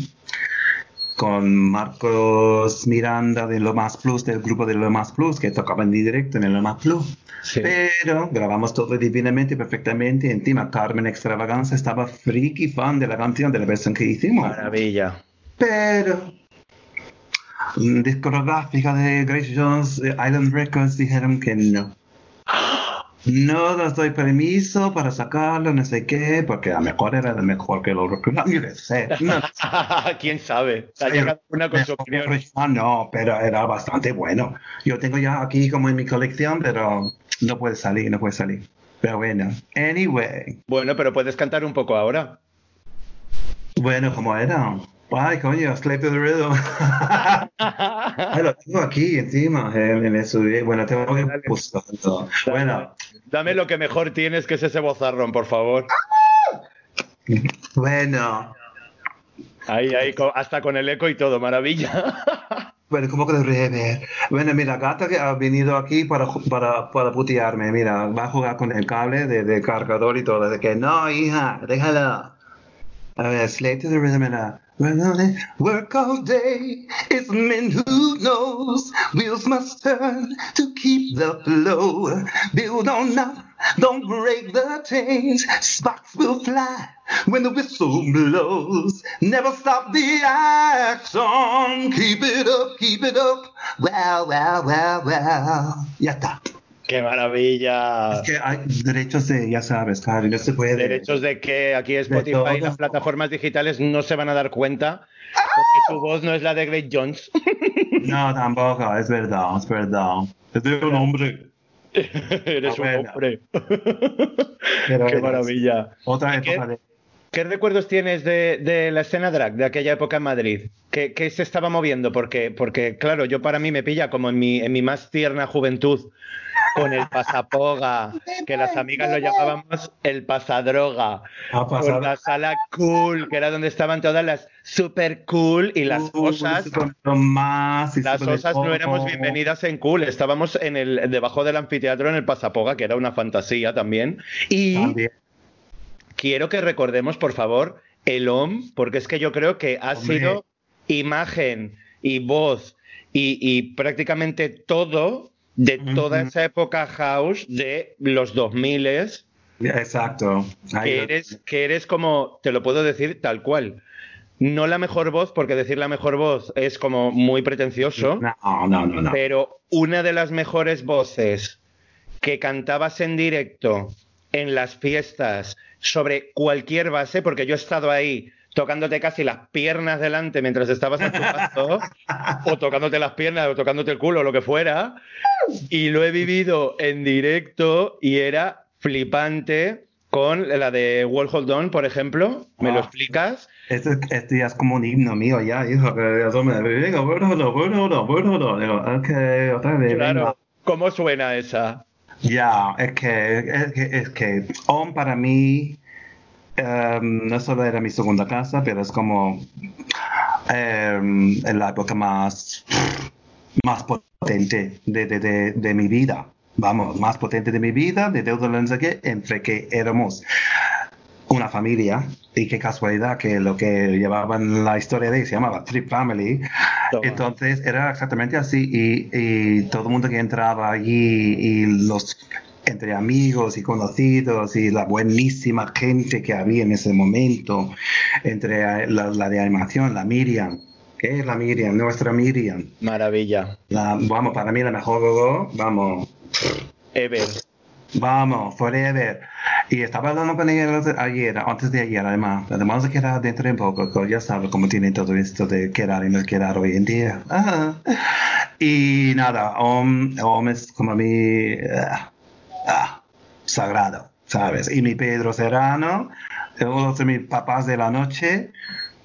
C: con Marcos Miranda de Lo Más Plus, del grupo de Lo Más Plus, que tocaba en directo en el Lo Más Plus.
B: Sí.
C: Pero grabamos todo divinamente, perfectamente. Encima, Carmen Extravaganza estaba freaky fan de la canción, de la versión que hicimos.
B: Maravilla.
C: Pero discográfica de Grace Jones, Island Records, dijeron que no. No nos doy permiso para sacarlo, no sé qué, porque a lo mejor era mejor que lo original. Yo qué sé. No,
B: ¿Quién sabe? Una con su
C: no, pero era bastante bueno. Yo tengo ya aquí como en mi colección, pero no puede salir, no puede salir. Pero bueno, anyway.
B: Bueno, pero puedes cantar un poco ahora.
C: Bueno, ¿cómo era? Ay, coño, Slave to the Rhythm. Ay, lo tengo aquí encima, en, en eso. Bueno, tengo que buscarlo. Bueno,
B: Dame lo que mejor tienes, que es ese bozarrón, por favor.
C: bueno.
B: Ahí, ahí, hasta con el eco y todo, maravilla.
C: Bueno, ¿cómo que de rever? Bueno, mira, Gata que ha venido aquí para, para, para putearme. Mira, va a jugar con el cable de, de cargador y todo. De que, no, hija, déjala. A ver, Slave to the Rhythm era... Well, work all day. It's men who knows wheels must turn to keep the flow. Build on up, don't break the chains. Sparks will fly when the whistle blows. Never stop the action. Keep it up, keep it up. Wow, wow, wow, wow. Ya está.
B: ¡Qué maravilla!
C: Es que hay derechos de, ya sabes, claro, no se puede.
B: Derechos de que aquí Spotify y las plataformas digitales no se van a dar cuenta porque tu voz no es la de Great Jones.
C: No, tampoco, es verdad, es verdad. Es de un hombre.
B: Eres un hombre.
C: Pero
B: ¡Qué maravilla!
C: Otra época de.
B: ¿Qué recuerdos tienes de, de la escena drag de aquella época en Madrid? ¿Qué, qué se estaba moviendo? Porque, porque, claro, yo para mí me pilla como en mi, en mi más tierna juventud, con el pasapoga, que las amigas lo llamábamos el pasadroga, con la sala cool, que era donde estaban todas las super cool y las
C: Uh,
B: osas.
C: más, y
B: Las osas no éramos bienvenidas en cool, estábamos en el debajo del anfiteatro en el pasapoga, que era una fantasía también. Y
C: También.
B: quiero que recordemos, por favor, el OM, porque es que yo creo que ha
C: Hombre.
B: sido imagen y voz y, y prácticamente todo de toda esa época house de los 2000
C: Exacto.
B: Que eres, que eres como, te lo puedo decir tal cual. No la mejor voz, porque decir la mejor voz es como muy pretencioso,
C: No, no, no, no.
B: pero una de las mejores voces que cantabas en directo en las fiestas sobre cualquier base, porque yo he estado ahí tocándote casi las piernas delante mientras estabas actuando, o tocándote las piernas, o tocándote el culo, lo que fuera, y lo he vivido en directo y era flipante con la de Wall Hold On, por ejemplo. ¿Me lo
C: Ah.
B: explicas?
C: Esto, esto ya es como un himno mío ya, hijo, que eso me venga, bueno, bueno, bueno, bueno, digo, ok, otra vez, venga.
B: Claro. ¿Cómo suena esa?
C: Ya, es que, es que, es que OM para mí em, no solo era mi segunda casa, pero es como em, en la época más, más potente de, de, de, de mi vida. Vamos, más potente de mi vida, de lo que entre que éramos una familia y qué casualidad que lo que llevaban la historia de se llamaba Trip Family
B: Toma.
C: entonces era exactamente así y, y todo el mundo que entraba allí y los entre amigos y conocidos y la buenísima gente que había en ese momento entre eh, la, la de animación la Miriam ¿qué es la Miriam? nuestra Miriam
B: Maravilla.
C: la, vamos para mí la mejor gogo, vamos
B: Ever.
C: Vamos, forever. Y estaba hablando con ella ayer, antes de ayer, además. Además de quedar dentro de un poco, que ya sabes cómo tiene todo esto de quedar y no quedar hoy en día. Ajá. Y nada, Om, Om es como mi ah, ah, sagrado, ¿sabes? Y mi Pedro Serrano, uno de mis papás de la noche,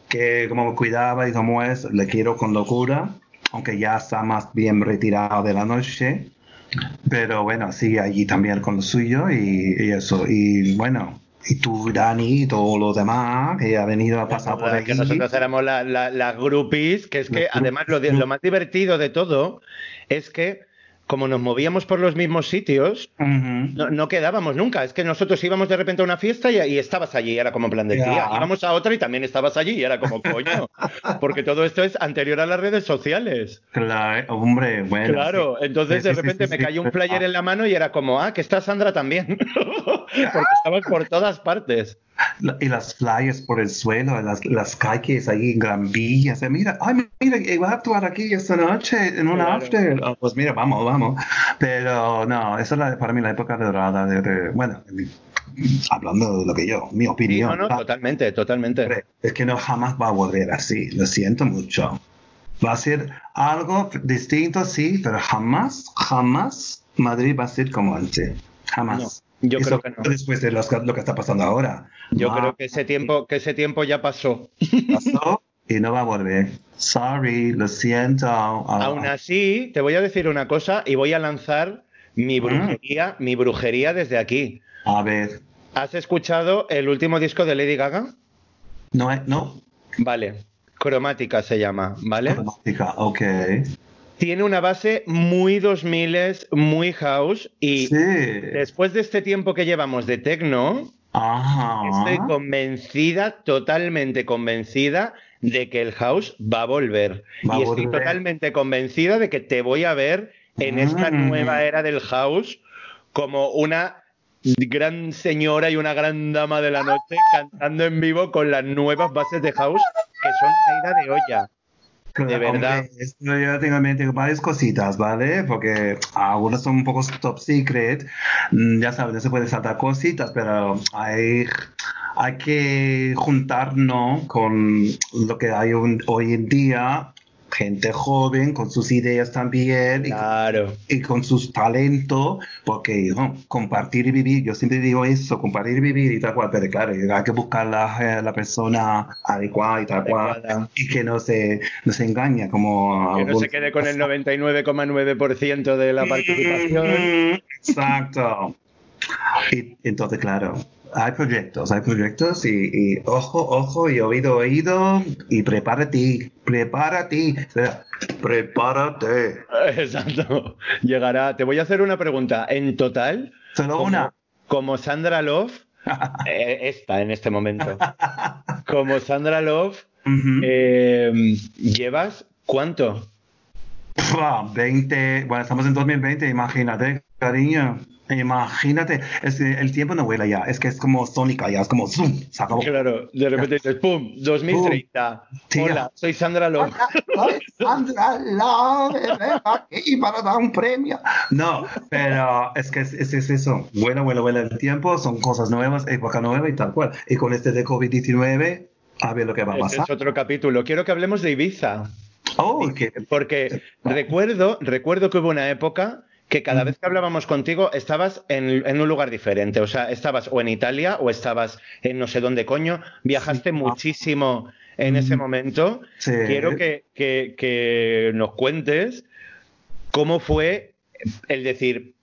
C: que como cuidaba y como es, le quiero con locura, aunque ya está más bien retirado de la noche. Pero bueno, sigue allí también con lo suyo y, y eso. Y bueno, y tú, Dani, y todos los demás que ha venido a pasar por
B: que
C: aquí.
B: nosotros éramos la- la- las groupies, que es que
C: Las
B: además lo, lo más divertido de todo es que como nos movíamos por los mismos sitios, no, no quedábamos nunca. Es que nosotros íbamos de repente a una fiesta y, y estabas allí, y era como en plan de
C: Ya.
B: tía. Íbamos a otra y también estabas allí, y era como coño. Porque todo esto es anterior a las redes sociales.
C: Claro, hombre, bueno.
B: Claro,
C: sí.
B: entonces
C: Sí,
B: de repente
C: sí,
B: me cayó un
C: sí.
B: flyer en la mano y era como, ah, que está Sandra también. Porque estabas por todas partes.
C: Y las flyers por el suelo, las, las calles ahí en Gran Villa. o sea, mira, ay, mira, iba a actuar aquí esta noche en un
B: Claro.
C: after. Ah, pues mira, vamos, vamos. Pero no, esa es la- para mí la época dorada de, de- bueno, hablando de lo que yo, mi opinión.
B: no, no, totalmente, totalmente.
C: Es que no jamás va a volver así, lo siento mucho. Va a ser algo distinto, sí, pero jamás, jamás Madrid va a ser como antes. Jamás.
B: No, yo
C: Eso
B: creo que no.
C: Después de los- lo que está pasando ahora.
B: Yo
C: Va,
B: creo que ese tiempo, que ese tiempo ya pasó.
C: pasó y no va a volver. Sorry, lo siento. Ah,
B: Aún así, te voy a decir una cosa y voy a lanzar mi brujería, mi brujería desde aquí.
C: A ver,
B: ¿Has escuchado el último disco de Lady Gaga?
C: no, es- no,
B: Vale, cromática se llama, ¿vale?
C: automática, ok.
B: Tiene una base muy 2000 muy house y
C: Sí.
B: después de este tiempo que llevamos de techno,
C: Ajá.
B: estoy convencida, totalmente convencida de que el house va a volver.
C: Va a
B: y estoy
C: volver.
B: totalmente convencida de que te voy a ver en esta
C: Mm.
B: nueva era del house como una gran señora y una gran dama de la noche cantando en vivo con las nuevas bases de house que son una ida de olla. De verdad.
C: esto yo tengo en mente varias cositas, ¿vale? Porque algunas son un poco top secret. Mm, Ya sabes, no se puede saltar cositas, pero hay, hay que juntarnos con lo que hay un- hoy en día. Gente joven con sus ideas también y,
B: Claro.
C: y con sus talentos, porque compartir y vivir, yo siempre digo eso, compartir y vivir y tal cual, pero claro, hay que buscar la, eh, la persona adecuada y tal cual, y que no se, no se engaña como...
B: Que no se quede con el 99,9% de la participación.
C: Exacto. Y entonces, claro, hay proyectos, hay proyectos y, y ojo, ojo y oído, oído y prepárate, prepárate, o sea, prepárate.
B: Exacto. Llegará. Te voy a hacer una pregunta. En total,
C: Solo
B: como,
C: una.
B: como Sandra Love, eh, esta en este momento, como Sandra Love, eh, ¿llevas cuánto?
C: Pua, 20, bueno, estamos en 2020, imagínate, cariño. Imagínate, es el tiempo no vuela ya, es que es como Sónica ya, es como zoom, se acabó.
B: Claro, de repente dices, ¡pum! 2030.
C: Tía.
B: Hola, soy Sandra Love.
C: Sandra Love, aquí para dar un premio. No, pero es que es, es- es eso. Vuela, vuela, vuela el tiempo, son cosas nuevas, época nueva y tal cual. Y con este de COVID-19, a ver lo que va a pasar.
B: es otro capítulo. Quiero que hablemos de Ibiza.
C: Oh, que
B: Porque recuerdo, recuerdo que hubo una época que cada vez que hablábamos contigo estabas en, en un lugar diferente. O sea, estabas o en Italia o estabas en no sé dónde coño. Viajaste muchísimo en ese momento.
C: Sí.
B: Quiero que, que- que nos cuentes cómo fue el decir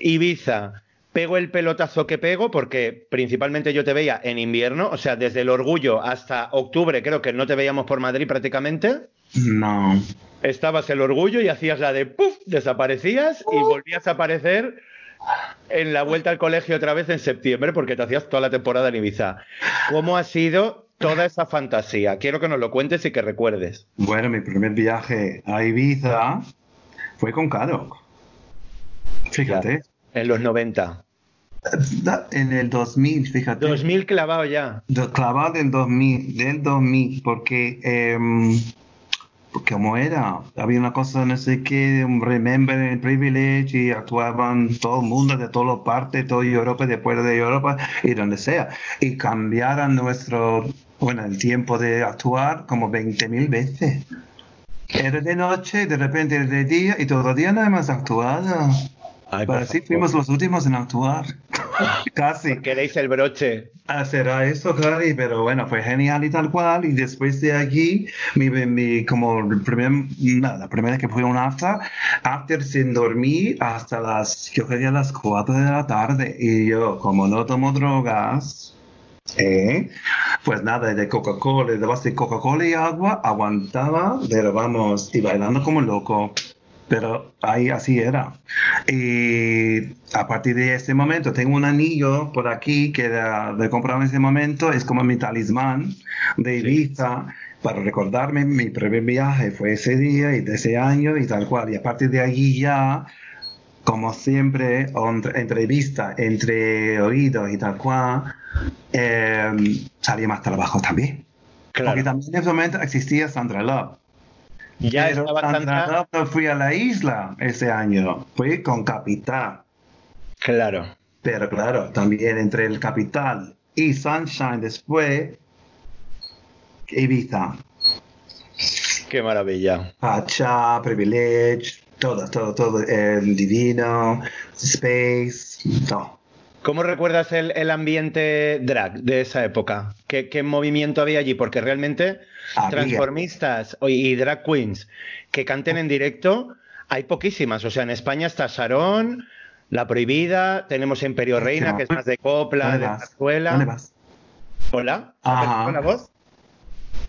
B: Ibiza. Pego el pelotazo que pego porque principalmente yo te veía en invierno, o sea, desde el orgullo hasta octubre creo que no te veíamos por Madrid prácticamente.
C: No.
B: Estabas el orgullo y hacías la de ¡puf! desaparecías y volvías a aparecer en la vuelta al colegio otra vez en septiembre porque te hacías toda la temporada en Ibiza. ¿Cómo ha sido toda esa fantasía? Quiero que nos lo cuentes y que recuerdes.
C: Bueno, mi primer viaje a Ibiza fue con Caro. Fíjate.
B: En los 90.
C: Da- En el 2000, fíjate.
B: 2000 clavado ya.
C: Do- Clavado del 2000, del 2000, porque em, como era, había una cosa, no sé qué, un Remember and Privilege y actuaban todo el mundo de todas partes, toda Europa, de fuera de Europa y donde sea. Y cambiaron nuestro, bueno, el tiempo de actuar como 20.000 veces. Era de noche, de repente era de día y todavía no hemos actuado.
B: Ay,
C: Pero sí fuimos los últimos en actuar. Casi.
B: Queréis el broche.
C: Ah, será eso, Cari, pero bueno, fue genial y tal cual. Y después de allí, mi, mi- como el primer, no, la primera que fue un after, after sin dormir hasta las, yo quería las 4 de la tarde. Y yo, como no tomo drogas, ¿eh? pues nada, de Coca-Cola, de base de Coca-Cola y agua, aguantaba, pero vamos, y bailando como loco. Pero ahí así era. Y a partir de ese momento, tengo un anillo por aquí que era de comprar en ese momento, es como mi talismán de Ibiza para recordarme mi primer viaje fue ese día y de ese año y tal cual. Y a partir de allí ya, como siempre, entre- entrevista, entre oídos y tal cual, eh, salía más trabajo también. Porque
B: Claro.
C: también en ese momento existía Sandra Love.
B: Ya
C: Pero
B: estaba
C: Sandra. Love no fui a la isla ese año, fui con Capital.
B: Claro.
C: Pero claro, también entre el Capital y Sunshine después, Ibiza,
B: Qué maravilla.
C: Pacha, Privilege, todo, todo, todo, eh, Divino, Space, todo.
B: ¿Cómo recuerdas el, el ambiente drag de esa época? ¿Qué, qué movimiento había allí? Porque realmente Transformistas y drag queens que canten en directo hay poquísimas. O sea, en España está Sarón, La Prohibida, tenemos Imperio Reina, que es más de copla,
C: ¿Dónde
B: de zarzuela.
C: ¿Dónde vas?
B: Hola,
C: Ajá.
B: ¿has perdido la voz?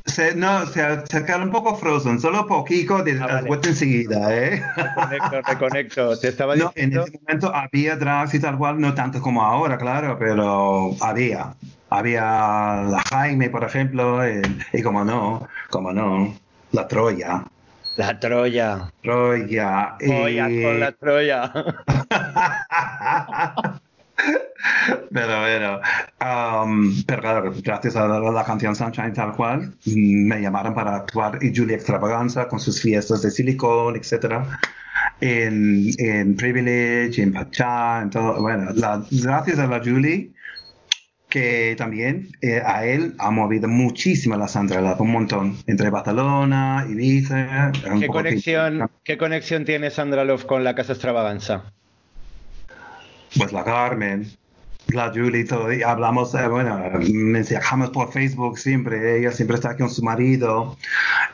C: Se, no, se, queda un poco frozen, solo poquito, de,
B: Ah, vale.
C: vuelta enseguida, ¿eh?
B: Reconecto, reconecto. Te estaba
C: No, en
B: diciendo...
C: ese momento había drags y tal cual, no tanto como ahora, claro, pero había. Había la Jaime, por ejemplo, y, y como no, como no, la Troya.
B: La Troya.
C: Troya. y-
B: Troya con la Troya.
C: pero bueno, um, pero claro, gracias a la, la canción Sunshine tal cual, me llamaron para actuar y Julia Extravaganza con sus fiestas de silicón, etcétera. En, en Privilege, en Pachá, en todo. Bueno, la- gracias a la Julie, que también eh, a él ha movido muchísimo la Sandra Love, un montón. Entre Barcelona, Ibiza.
B: ¿Qué conexión, ¿Qué conexión tiene Sandra Love con la Casa Extravaganza?
C: Pues la Carmen, la Julie, todo, y hablamos, eh, bueno, mensajamos por Facebook siempre, ella siempre está con su marido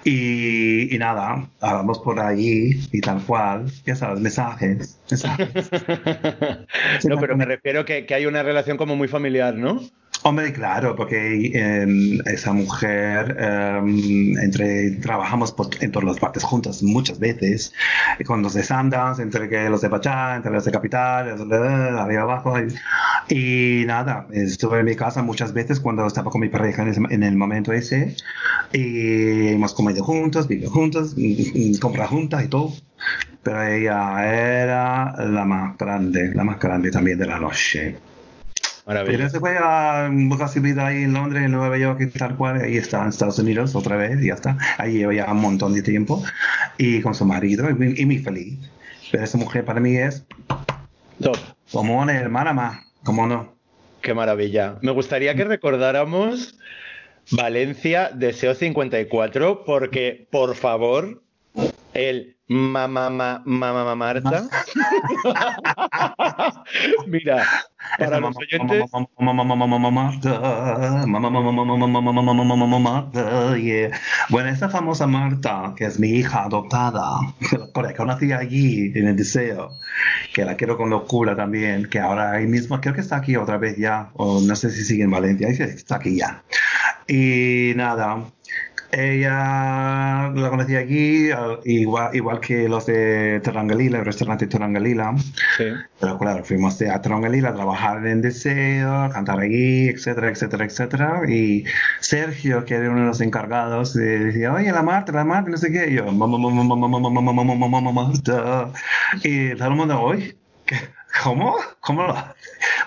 C: y, y nada, hablamos por ahí y tal cual, ya sabes, mensajes, mensajes.
B: no, pero me refiero que, que hay una relación como muy familiar, ¿no?
C: Hombre, claro, porque eh, esa mujer, eh, entre trabajamos por- en todas las partes juntas muchas veces, con los de Sundance, entre que los de Pachá, entre los de Capital, de arriba abajo, y, y nada, estuve en mi casa muchas veces cuando estaba con mi pareja en, ese- en el momento ese, y hemos comido juntos, vivido juntos, mm, mm, comprar juntas y todo. Pero ella era la más grande, la más grande también de la noche. Pero
B: Maravilloso.
C: se fue a buscar su vida ahí en Londres, en Nueva York y tal cual. Ahí está en Estados Unidos otra vez y ya está. Ahí lleva ya un montón de tiempo. Y con su marido y, y muy feliz. Pero esa mujer para mí es
B: Top.
C: como una hermana más. ¿Cómo no?
B: Qué maravilla. Me gustaría que recordáramos Valencia Deseo 54 porque, por favor, el mamá, mamá, mamá Marta. Mira, para los oyentes,
C: Bueno, esa famosa Marta, que es mi hija adoptada, que conocí allí en el deseo, que la quiero con locura también, que ahora ahí mismo, creo que está aquí otra vez ya, o no sé si sigue en Valencia, está aquí ya. Y nada, ella la conocí aquí, igual, igual que los de Tarangalila, el restaurante Tarangalila.
B: Sí.
C: Pero claro, fuimos a Tarangalila a trabajar en Deseo, cantar allí, etcétera, etcétera, etcétera. Y Sergio, que era uno de los encargados, decía, oye, la Marta, la Marta, no sé qué. Y yo, mamá, mamá, mamá, mamá, mamá, mamá, mamá, Marta. Y todo el mundo, oye, ¿qué? ¿Cómo? ¿Cómo lo?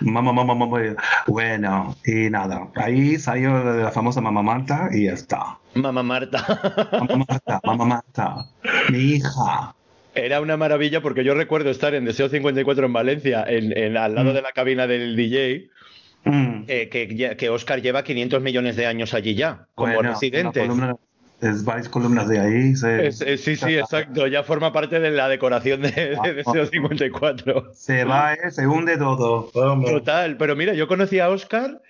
C: Mamá, mamá, mamá. Bueno, y nada, ahí salió la famosa mamá Marta y ya está.
B: mamá Marta.
C: Mamá Marta, mamá Marta, mi hija.
B: Era una maravilla porque yo recuerdo estar en Deseo 54 en Valencia, en, en- al lado
C: Mm.
B: de la cabina del DJ,
C: Mm.
B: eh, que, que Oscar lleva 500 millones de años allí ya, como
C: Bueno,
B: residente.
C: una columna- es varias columnas de ahí. Se,
B: Es- es- sí, sí, exacto. Ya forma parte de la decoración de, de Deseo 54.
C: se va, eh, se hunde todo. Vamos.
B: Total. Pero mira, yo conocí a Oscar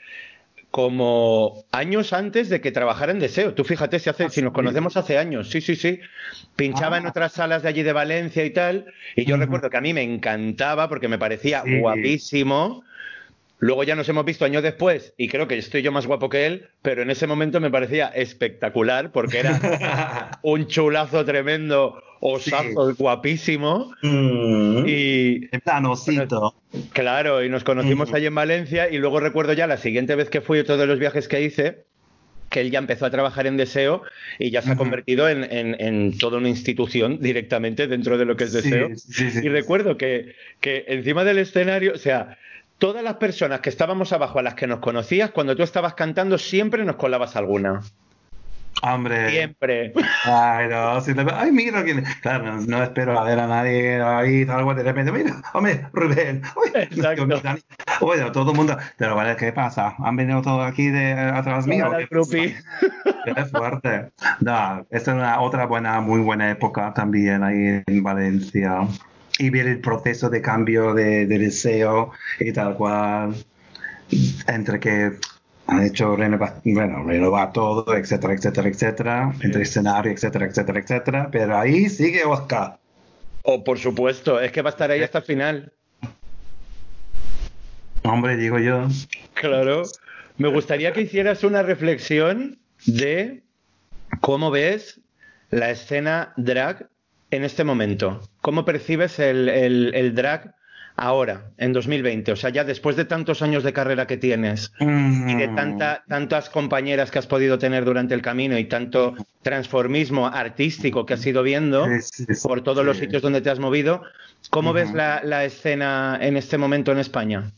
B: como años antes de que trabajara en Deseo. Tú fíjate si, hace, si nos conocemos hace años. Sí, sí, sí. Pinchaba
C: Ah.
B: en otras salas de allí de Valencia y tal. Y yo recuerdo que a mí me encantaba porque me parecía
C: Sí.
B: guapísimo. Luego ya nos hemos visto años después y creo que estoy yo más guapo que él, pero en ese momento me parecía espectacular porque era un chulazo tremendo, osazo, guapísimo.
C: Mm.
B: Y
C: En planocito.
B: claro, y nos conocimos
C: Ujú.
B: allí en Valencia y luego recuerdo ya la siguiente vez que fui, todos los viajes que hice, que él ya empezó a trabajar en Deseo y ya se ha convertido en, en- en toda una institución directamente dentro de lo que es
C: Sí,
B: Deseo.
C: sí, sí.
B: Y recuerdo que, que encima del escenario, o sea, todas las personas que estábamos abajo a las que nos conocías, cuando tú estabas cantando, siempre nos colabas alguna.
C: Hombre.
B: Siempre.
C: Ay, no, si le- ay, mira quién. Claro, no, espero a ver a nadie ahí, algo de repente. Mira, hombre, Rubén. Dani. Bueno, todo el mundo. Pero vale, ¿qué pasa? ¿Han venido todos aquí de atrás mío?
B: Hola,
C: ¿Qué
B: Grupi.
C: Qué fuerte. No, esta es una otra buena, muy buena época también ahí en Valencia. Y ver el proceso de cambio de, de deseo y tal cual. Entre que han hecho renovar, bueno, renovar todo, etcétera, etcétera, etcétera. Entre escenario, etcétera, etcétera, etcétera. Pero ahí sigue Oscar.
B: O por supuesto, es que va a estar ahí hasta el final.
C: Hombre, digo yo.
B: Claro. Me gustaría que hicieras una reflexión de cómo ves la escena drag en este momento. ¿Cómo percibes el, el- el drag ahora, en 2020? O sea, ya después de tantos años de carrera que tienes y de tanta- tantas compañeras que has podido tener durante el camino y tanto transformismo artístico que has ido viendo
C: Sí, sí, sí,
B: por todos los sitios donde te has movido, ¿cómo ves la, la escena en este momento en España?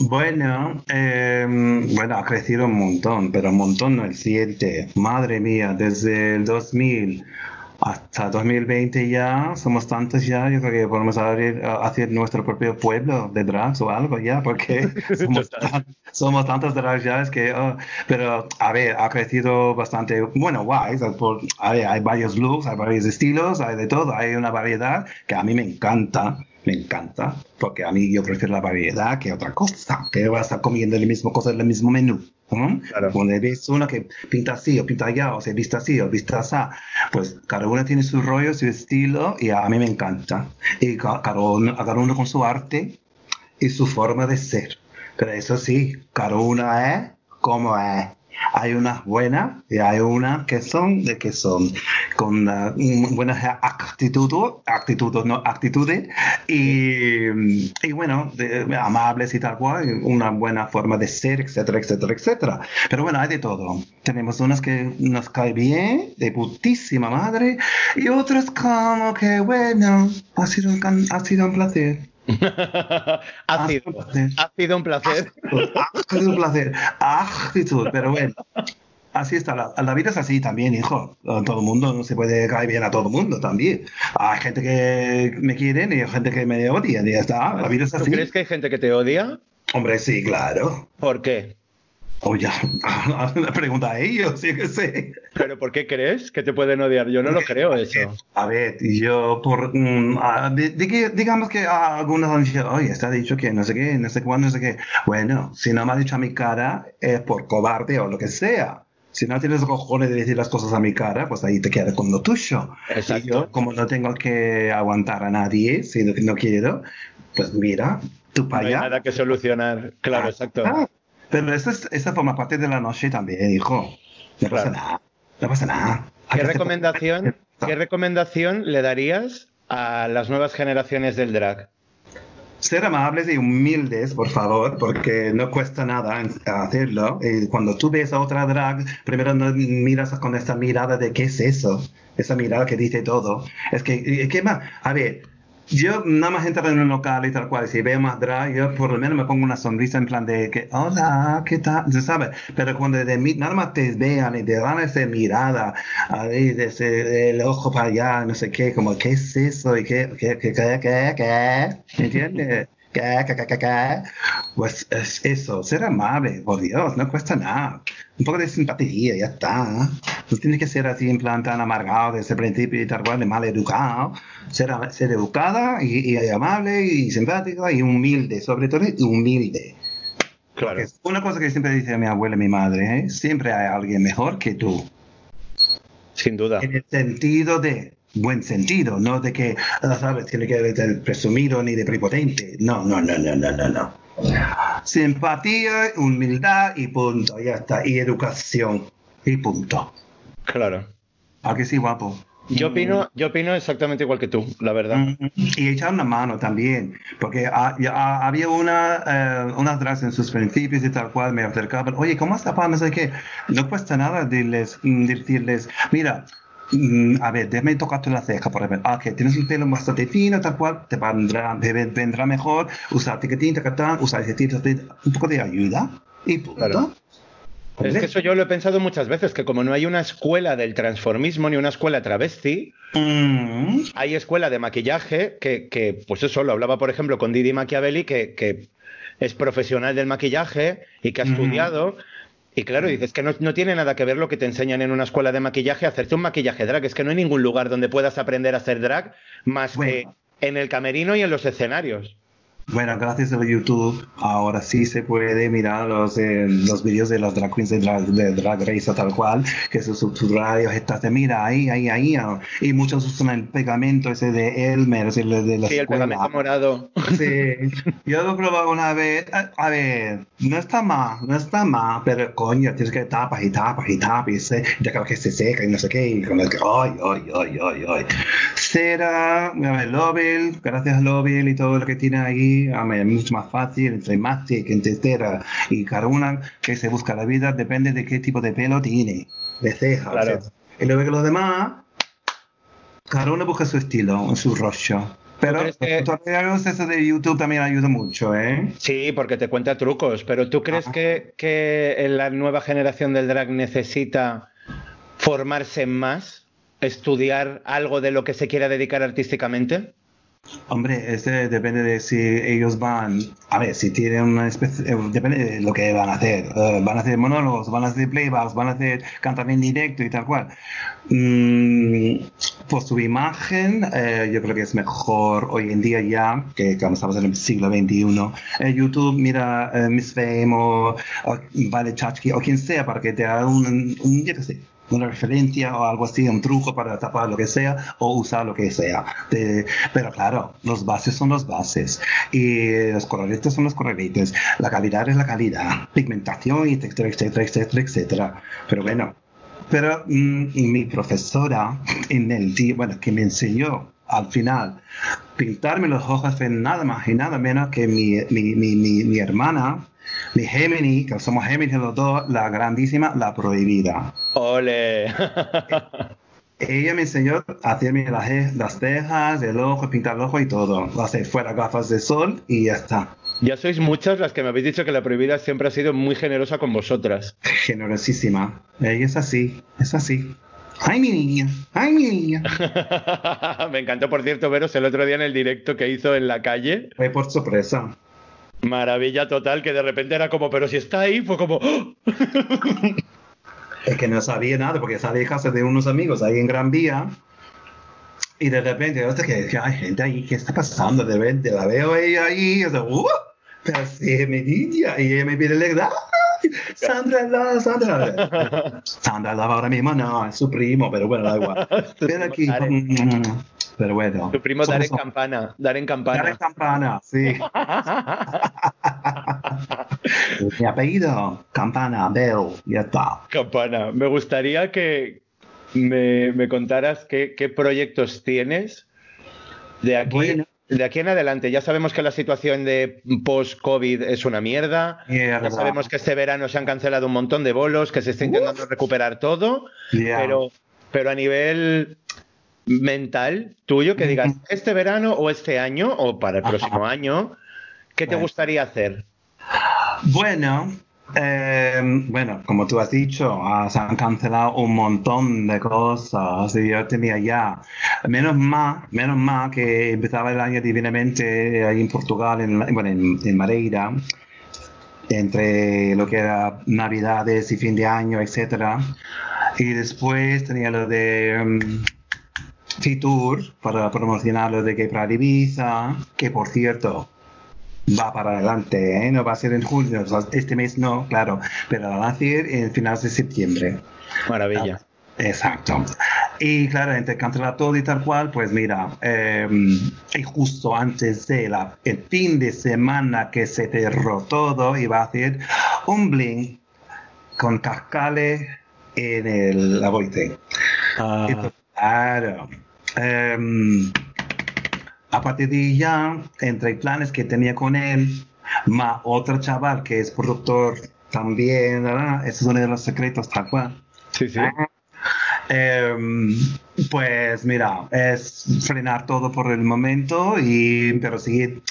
C: Bueno, eh, bueno, ha crecido un montón, pero un montón no el 7. Madre mía, desde el 2000 hasta 2020 ya somos tantos ya, yo creo que podemos abrir, a- hacer nuestro propio pueblo de drags o algo ya, porque somos,
B: Total.
C: tan- somos tantos drags ya, es que, oh, pero a ver, ha crecido bastante, bueno, guay. Por- a ver, hay varios looks, hay varios estilos, hay de todo, hay una variedad que a mí me encanta. Me encanta, porque a mí yo prefiero la variedad que otra cosa, que vas a estar comiendo la misma cosa en el mismo menú. ¿no?
B: Claro.
C: Cuando ves una que pinta así o pinta allá, o se viste así o viste así, pues cada uno tiene su rollo, su estilo, y a mí me encanta. Y ca- cada uno, cada uno con su arte y su forma de ser. Pero eso sí, cada una es como es. Hay unas buenas y hay unas que son de que son con uh, buenas actitudes, actitudes, no actitudes, y, y bueno, amables y tal cual, una buena forma de ser, etcétera, etcétera, etcétera. Pero bueno, hay de todo. Tenemos unas que nos cae bien, de putísima madre, y otras como que, bueno, ha sido ha sido un placer.
B: ha, sido,
C: un placer.
B: ha sido un placer.
C: Ha sido un placer. Actitud, pero bueno. Así está, la, la vida es así también, hijo. Todo el mundo no se puede caer bien a todo el mundo también. Hay gente que me quieren y hay gente que me odian y ya está. La vida es
B: ¿Tú
C: así.
B: crees que hay gente que te odia?
C: Hombre, sí, claro.
B: ¿Por qué?
C: O ya, la pregunta a ellos, sí que sé.
B: ¿Pero por qué crees que te pueden odiar? Yo no lo creo eso.
C: A ver, yo por mm, que- digamos que algunos han dicho, oye, está dicho que no sé qué, no sé cuándo, no sé qué. Bueno, si no me ha dicho a mi cara es por cobarde o lo que sea. Si no tienes cojones de decir las cosas a mi cara, pues ahí te quedas con lo tuyo.
B: Exacto.
C: Y yo, como no tengo que aguantar a nadie, si no, no quiero, pues mira, tú
B: No
C: para
B: hay
C: allá.
B: nada que solucionar. Claro,
C: Ah,
B: exacto.
C: ah, pero eso, es, eso forma parte de la noche también, hijo. No pasa
B: Claro.
C: nada. No pasa nada.
B: ¿Qué recomendación, ¿Qué recomendación le darías a las nuevas generaciones del drag?
C: Ser amables y humildes, por favor, porque no cuesta nada hacerlo. Y cuando tú ves a otra drag, primero no miras con esa mirada de ¿qué es eso? Esa mirada que dice todo. Es que, ¿qué más? A ver, yo nada más entro en un local y tal cual, si veo más drag, yo por lo menos me pongo una sonrisa en plan de que, hola, ¿qué tal? ¿Tú ¿Sabes? Pero cuando de mí, nada más te vean y te dan esa mirada, ahí, desde el ojo para allá, no sé qué, como, ¿qué es eso? ¿Y qué, qué, qué, qué, qué, qué? ¿Me entiendes? Pues es eso, ser amable, por Dios, no cuesta nada. Un poco de simpatía, ya está. No tienes que ser así en plan tan amargado desde el principio y tal cual, de mal educado. Ser, ser educada y, y amable y simpática y humilde, sobre todo humilde.
B: Claro.
C: Una cosa que siempre dice mi abuela y mi madre, ¿eh? siempre hay alguien mejor que tú.
B: Sin duda.
C: En el sentido de buen sentido, no de que, ah, sabes, tiene que ser presumido ni de prepotente. No, no, no, no, no, no, no. Simpatía, humildad y punto, ya está. Y educación y punto.
B: Claro.
C: ¿A que sí, guapo?
B: Yo opino, yo opino exactamente igual que tú, la verdad.
C: Mm, Y echar una mano también, porque ha- había una, eh, drags en sus principios y tal cual me acercaban, oye, ¿cómo está para no cuesta nada decirles, mm, decirles mira, mm, a ver, déjame tocarte la ceja, por ejemplo, ah, que tienes un pelo bastante fino, tal cual, te vendrá, vendrá mejor usar tiquetín, tacatán, usar ese tiro, un poco de ayuda y punto.
B: Claro. Es que eso yo lo he pensado muchas veces, que como no hay una escuela del transformismo ni una escuela travesti,
C: Mm,
B: hay escuela de maquillaje que, que, pues eso, lo hablaba por ejemplo con Didi Machiavelli, que, que es profesional del maquillaje y que ha
C: Ujú.
B: estudiado. Y claro, dices que no, no tiene nada que ver lo que te enseñan en una escuela de maquillaje, hacerte un maquillaje drag. Es que no hay ningún lugar donde puedas aprender a hacer drag más
C: Bueno.
B: que en el camerino y en los escenarios.
C: Bueno, gracias a YouTube, ahora sí se puede mirar los, eh, los vídeos de los drag queens de drag, de drag Race tal cual, que sus subtutoriales estás de mira ahí, ahí, ahí, ah, y muchos usan el pegamento ese de Elmer, ese de, de la
B: Sí, el pegamento morado.
C: Sí, yo lo he probado una vez. A, a ver, no está mal, no está mal, pero coño, tienes que tapas y tapas y tapas y se, ya que se seca y no sé qué, y con el que, ay, ay, ay, ay, ay. Cera, a ver, Lobel, gracias a Lobel y todo lo que tiene ahí, a ver, es mucho más fácil, entre Mastic, entre Cera y Caruna, que se busca la vida, depende de qué tipo de pelo tiene, de ceja,
B: Claro.
C: etc. Y luego que los demás, cada uno busca su estilo, su rostro. Pero
B: que-
C: tutoriales eso de YouTube también ayuda mucho, ¿eh?
B: Sí, porque te cuenta trucos, pero ¿tú crees
C: Ajá.
B: que, que la nueva generación del drag necesita formarse más, estudiar algo de lo que se quiera dedicar artísticamente?
C: Hombre, ese depende de si ellos van, a ver, si tienen una especie, eh, depende de lo que van a hacer. Eh, van a hacer monólogos, van a hacer playbacks, van a hacer cantar en directo y tal cual. Mm, por su imagen, eh, yo creo que es mejor hoy en día ya, que como estamos en el siglo XXI, en YouTube, mira eh, Miss Fame o, Vale Chachki o quien sea para que te haga un, un yo qué una referencia o algo así, un truco para tapar lo que sea o usar lo que sea. De- pero claro, los bases son los bases y los coloritos son los coloritos. La calidad es la calidad, pigmentación, etcétera, etcétera, etcétera, etcétera. Pero bueno, pero mm, mi profesora en el día, bueno, que me enseñó al final pintarme los ojos fue nada más y nada menos que mi, mi, mi, mi hermana, mi Gemini, que somos Gemini los dos, la grandísima, la prohibida.
B: ¡Ole!
C: Ella me enseñó a hacerme las, las cejas, el ojo, pintar el ojo y todo. Hacer fuera gafas de sol y ya está.
B: ya sois muchas las que me habéis dicho que la prohibida siempre ha sido muy generosa con vosotras.
C: Generosísima. Ella es así, es así. ¡Ay, mi niña! ¡Ay, mi niña!
B: me encantó, por cierto, veros el otro día en el directo que hizo en la calle.
C: Fue por sorpresa.
B: Maravilla total, que de repente era como, pero si está ahí, fue como. ¡oh!
C: Es que no sabía nada porque salí de casa de unos amigos ahí en Gran Vía. Y de repente, que hay gente ahí, ¿qué está pasando? De repente la veo ella ahí, y yo, ¡uh! Pero sí, es mi niña. Y ella me pide el ¡ay! Sandra la, Sandra. Sandra la ahora mismo, no, es su primo, pero bueno, da igual. Ven aquí. Pero bueno.
B: Tu primo
C: somos-
B: Darren Campana. Darren Campana.
C: Darren Campana, sí. Mi apellido, Campana, Bell, ya está.
B: Campana. Me gustaría que me, me contaras qué, qué proyectos tienes de aquí,
C: Bueno.
B: de aquí en adelante. Ya sabemos que la situación de post-COVID es una mierda.
C: Mierda.
B: Ya sabemos que este verano se han cancelado un montón de bolos, que se está intentando recuperar todo. Pero, pero a nivel mental tuyo, que digas, este verano o este año o para el próximo año, ¿qué te
C: Bueno.
B: gustaría hacer?
C: Bueno, eh, bueno, como tú has dicho, se han cancelado un montón de cosas y yo tenía ya, menos mal, menos mal que empezaba el año divinamente ahí en Portugal, en, bueno, en, en Madeira, entre lo que era Navidades y fin de año, etcétera. Y después tenía lo de um, Fitur para promocionar lo de Gay Pride Ibiza, que por cierto, va para adelante, ¿eh? no va a ser en julio, o sea, este mes no, claro, pero va a ser en finales de septiembre.
B: Maravilla.
C: Exacto. Y claro, entre cancelar todo y tal cual, pues mira, eh, y justo antes de la, el fin de semana que se cerró todo, iba a hacer un bling con cascales en el la boite.
B: Ah,
C: Claro. Em, a partir de ya, entre planes que tenía con él, más otro chaval que es productor también, ¿verdad? Ese es uno de los secretos, tal cual.
B: sí, sí.
C: Em, pues mira, es frenar todo por el momento, y, pero seguir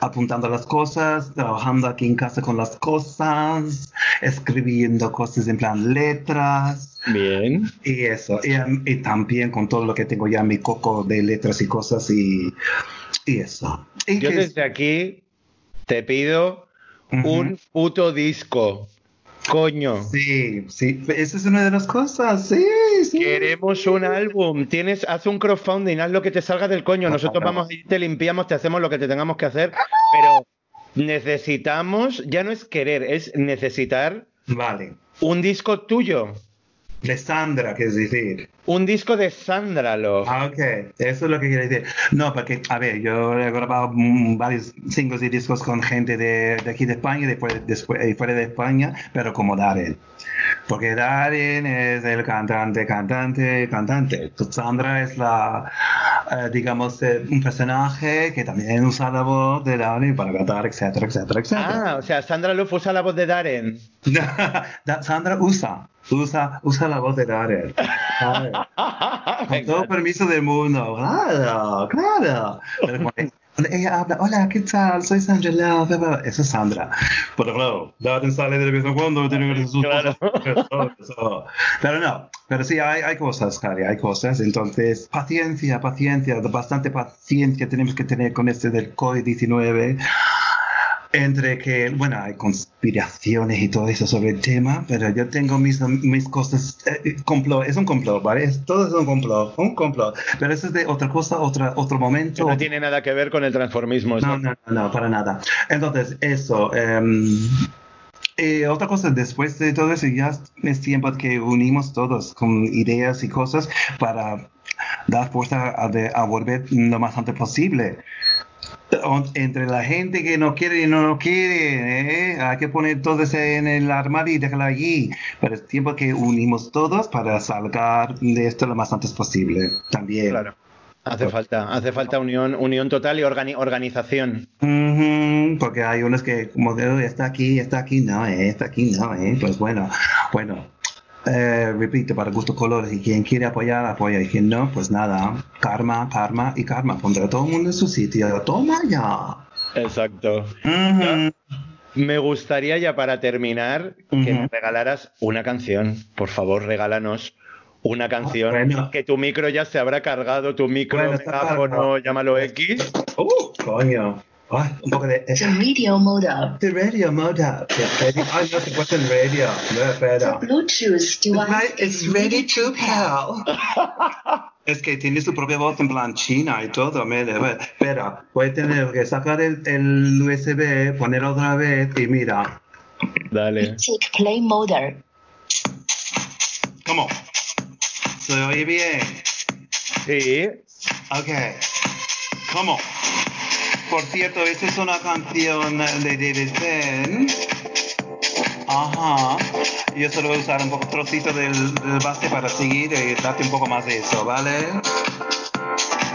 C: apuntando las cosas, trabajando aquí en casa con las cosas, escribiendo cosas en plan letras.
B: Bien.
C: Y eso, y, em, y también con todo lo que tengo ya mi coco de letras y cosas y, y eso. Y
B: Yo
C: que-
B: desde aquí te pido un puto disco. Coño.
C: Sí, sí, esa es una de las cosas, sí, sí.
B: Queremos un álbum. Tienes, haz un crowdfunding, haz lo que te salga del coño. Nosotros
C: Claro.
B: vamos y te limpiamos, te hacemos lo que te tengamos que hacer. Pero necesitamos, ya no es querer, es necesitar
C: Vale,
B: un disco tuyo.
C: De Sandra, que es decir.
B: Un disco de Sandra Love.
C: Ah, ok, eso es lo que quiero decir. No, porque, a ver, yo he grabado mm, varios singles y discos con gente de, de aquí de España y después, después, y fuera de España, pero como Darren. Porque Darren es el cantante, cantante, cantante. Sandra es la, eh, digamos, eh, un personaje que también usa la voz de Darren para cantar, etcétera, etcétera, etcétera.
B: Ah, o sea, Sandra Love usa la voz de Darren.
C: Da- Sandra usa, usa, usa la voz de Darren. Con todo permiso del mundo, claro, claro. Pero cuando, ella habla, hola, ¿qué tal? Soy Sandra Love, Eso es Sandra. Pero claro, Darren sale de vez en cuando, tiene que sus
B: Claro.
C: cosas. Pero no, pero sí, hay, hay cosas, Cari, hay cosas. Entonces, paciencia, paciencia, bastante paciencia tenemos que tener con este del COVID-19 entre que, bueno, hay conspiraciones y todo eso sobre el tema, pero yo tengo mis, mis cosas, eh, complot, es un complot, ¿vale? Es- todo es un complot, un complot, pero eso es de otra cosa, otra, otro momento.
B: No tiene nada que ver con el transformismo.
C: No,
B: ¿no?
C: no, no, no, para nada. Entonces, eso. em, eh, otra cosa, después de todo eso, ya es tiempo que unimos todos con ideas y cosas para dar fuerza a, de- a volver lo más antes posible. Entre la gente que no quiere y no lo quiere, ¿eh? hay que poner todo eso en el armario y dejarlo allí. Pero es tiempo que unimos todos para salgar de esto lo más antes posible. También.
B: Claro. Hace falta, hace falta unión, unión total y organi- organización.
C: Ujú, porque hay unos que como de, "Oh, está aquí, está aquí, no, eh, está aquí, no, eh. pues bueno, bueno, eh, repito, para gusto colores, y quien quiere apoyar, apoya, y quien no, pues nada, karma, karma y karma, pondrá a todo el mundo en su sitio, toma ya.
B: Exacto. Me gustaría ya para terminar que me regalaras una canción. Por favor, regálanos una canción.
C: Ah, bueno.
B: Que tu micro ya se habrá cargado, tu micro,
C: Bueno,
B: megáfono, llámalo X.
C: Uh, coño. Ay, un poco de...
D: The radio mode up.
C: The radio mode up. The radio, ay, no se puede en radio. No,
D: The
C: espera.
D: Bluetooth device
C: It's
D: is
C: ready to pal. Es que tiene su propia voz en plan china y todo. Ver, espera, voy a tener que sacar el, el USB, poner otra vez y mira.
B: Dale.
D: Take play mode.
C: ¿Cómo? ¿Se oye bien?
B: Sí.
C: Ok. ¿Cómo? Por cierto, esta es una canción de David Penn. Ajá. Yo solo voy a usar un poco trocito del, del base para seguir y darte un poco más de eso, ¿vale?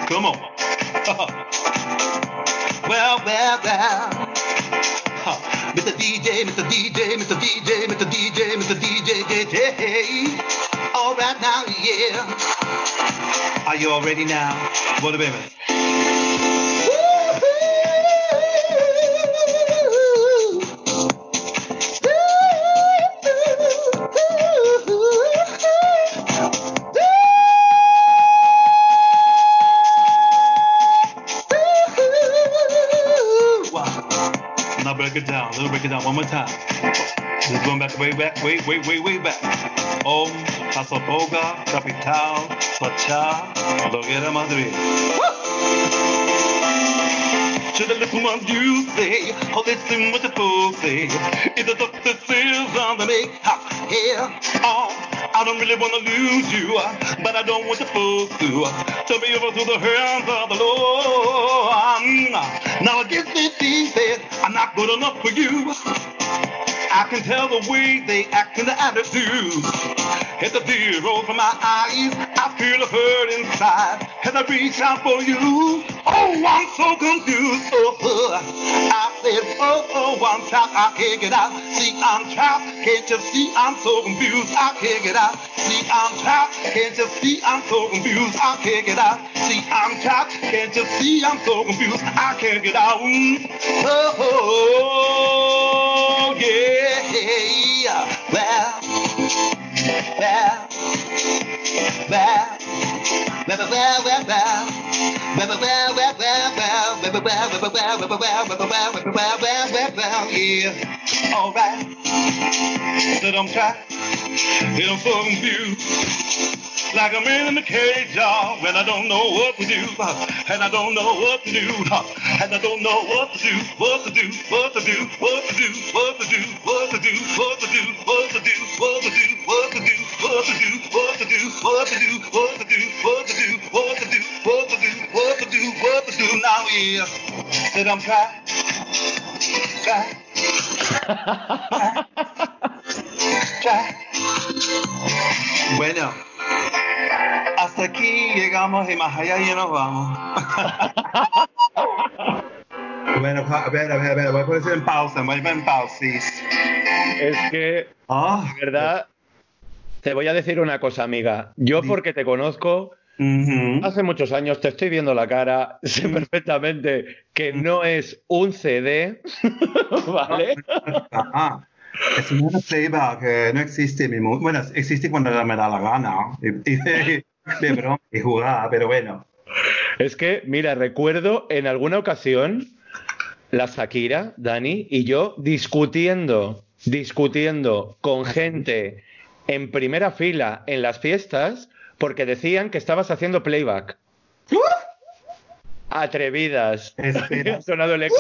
C: ¿Cómo? well, well, well. Huh. Mr. DJ, Mr. DJ, Mr. DJ, Mr. DJ, Mr. DJ, DJ. All right now, yeah. Are you all ready now? Volvemos. Wow. Let's break it down one more time. Just going back, way back, way, way, way, way back. Oh, Om, Paso Boga, Capital, Pacha, Loguera Madrid. Should I listen what you say, or listen what the fools say? It's the doctor says on the make ha, yeah, oh, I don't really wanna lose you, but I don't want the fools to turn me over to the hands of the Lord. Now I guess that I'm not good enough for you. I can tell the way they act and the attitudes. Hit the tears roll from my eyes. I feel a hurt inside. As I reach out for you. Oh, I'm so confused. Oh, oh. I said, oh, oh, I'm trapped. I can't get out. See, I'm trapped. Can't you see? I'm so confused. I can't get out. See, I'm trapped. Can't you see? I'm so confused. I can't get out. See, I'm trapped. Can't you see? I'm so confused. I can't get out. Oh, oh, yeah. Well, well, well, yeah. All right. So don't try. Get them so confused. Like man in a cage, y'all, when I don't know what to do, and I don't know what to do, and I don't know what to do, what to do, what to do, what to do, what to do, what to do, what to do, what to do, what to do, what to do, what to do, what to do, what to do, what to do, what to do, what to do, what to do, what to do now, yeah. Said I'm trying, try, try. Bueno, hasta aquí llegamos y más allá ya nos vamos. bueno, a ver, a ver, a ver, voy a poner en pausa, voy a poner en pausis.
B: Es que, de verdad, te voy a decir una cosa, amiga. Yo, porque te conozco, hace muchos años, te estoy viendo la cara, sé perfectamente que no es un CD, ¿vale?
C: Ajá. Es una playback que no existe mi mundo. Bueno, existe cuando me da la gana. Y, y de, de broma y jugar, pero bueno.
B: Es que, mira, recuerdo en alguna ocasión la Shakira, Dani, y yo discutiendo, discutiendo con gente en primera fila en las fiestas porque decían que estabas haciendo playback. Atrevidas.
C: Espera.
B: Ha sonado el eco.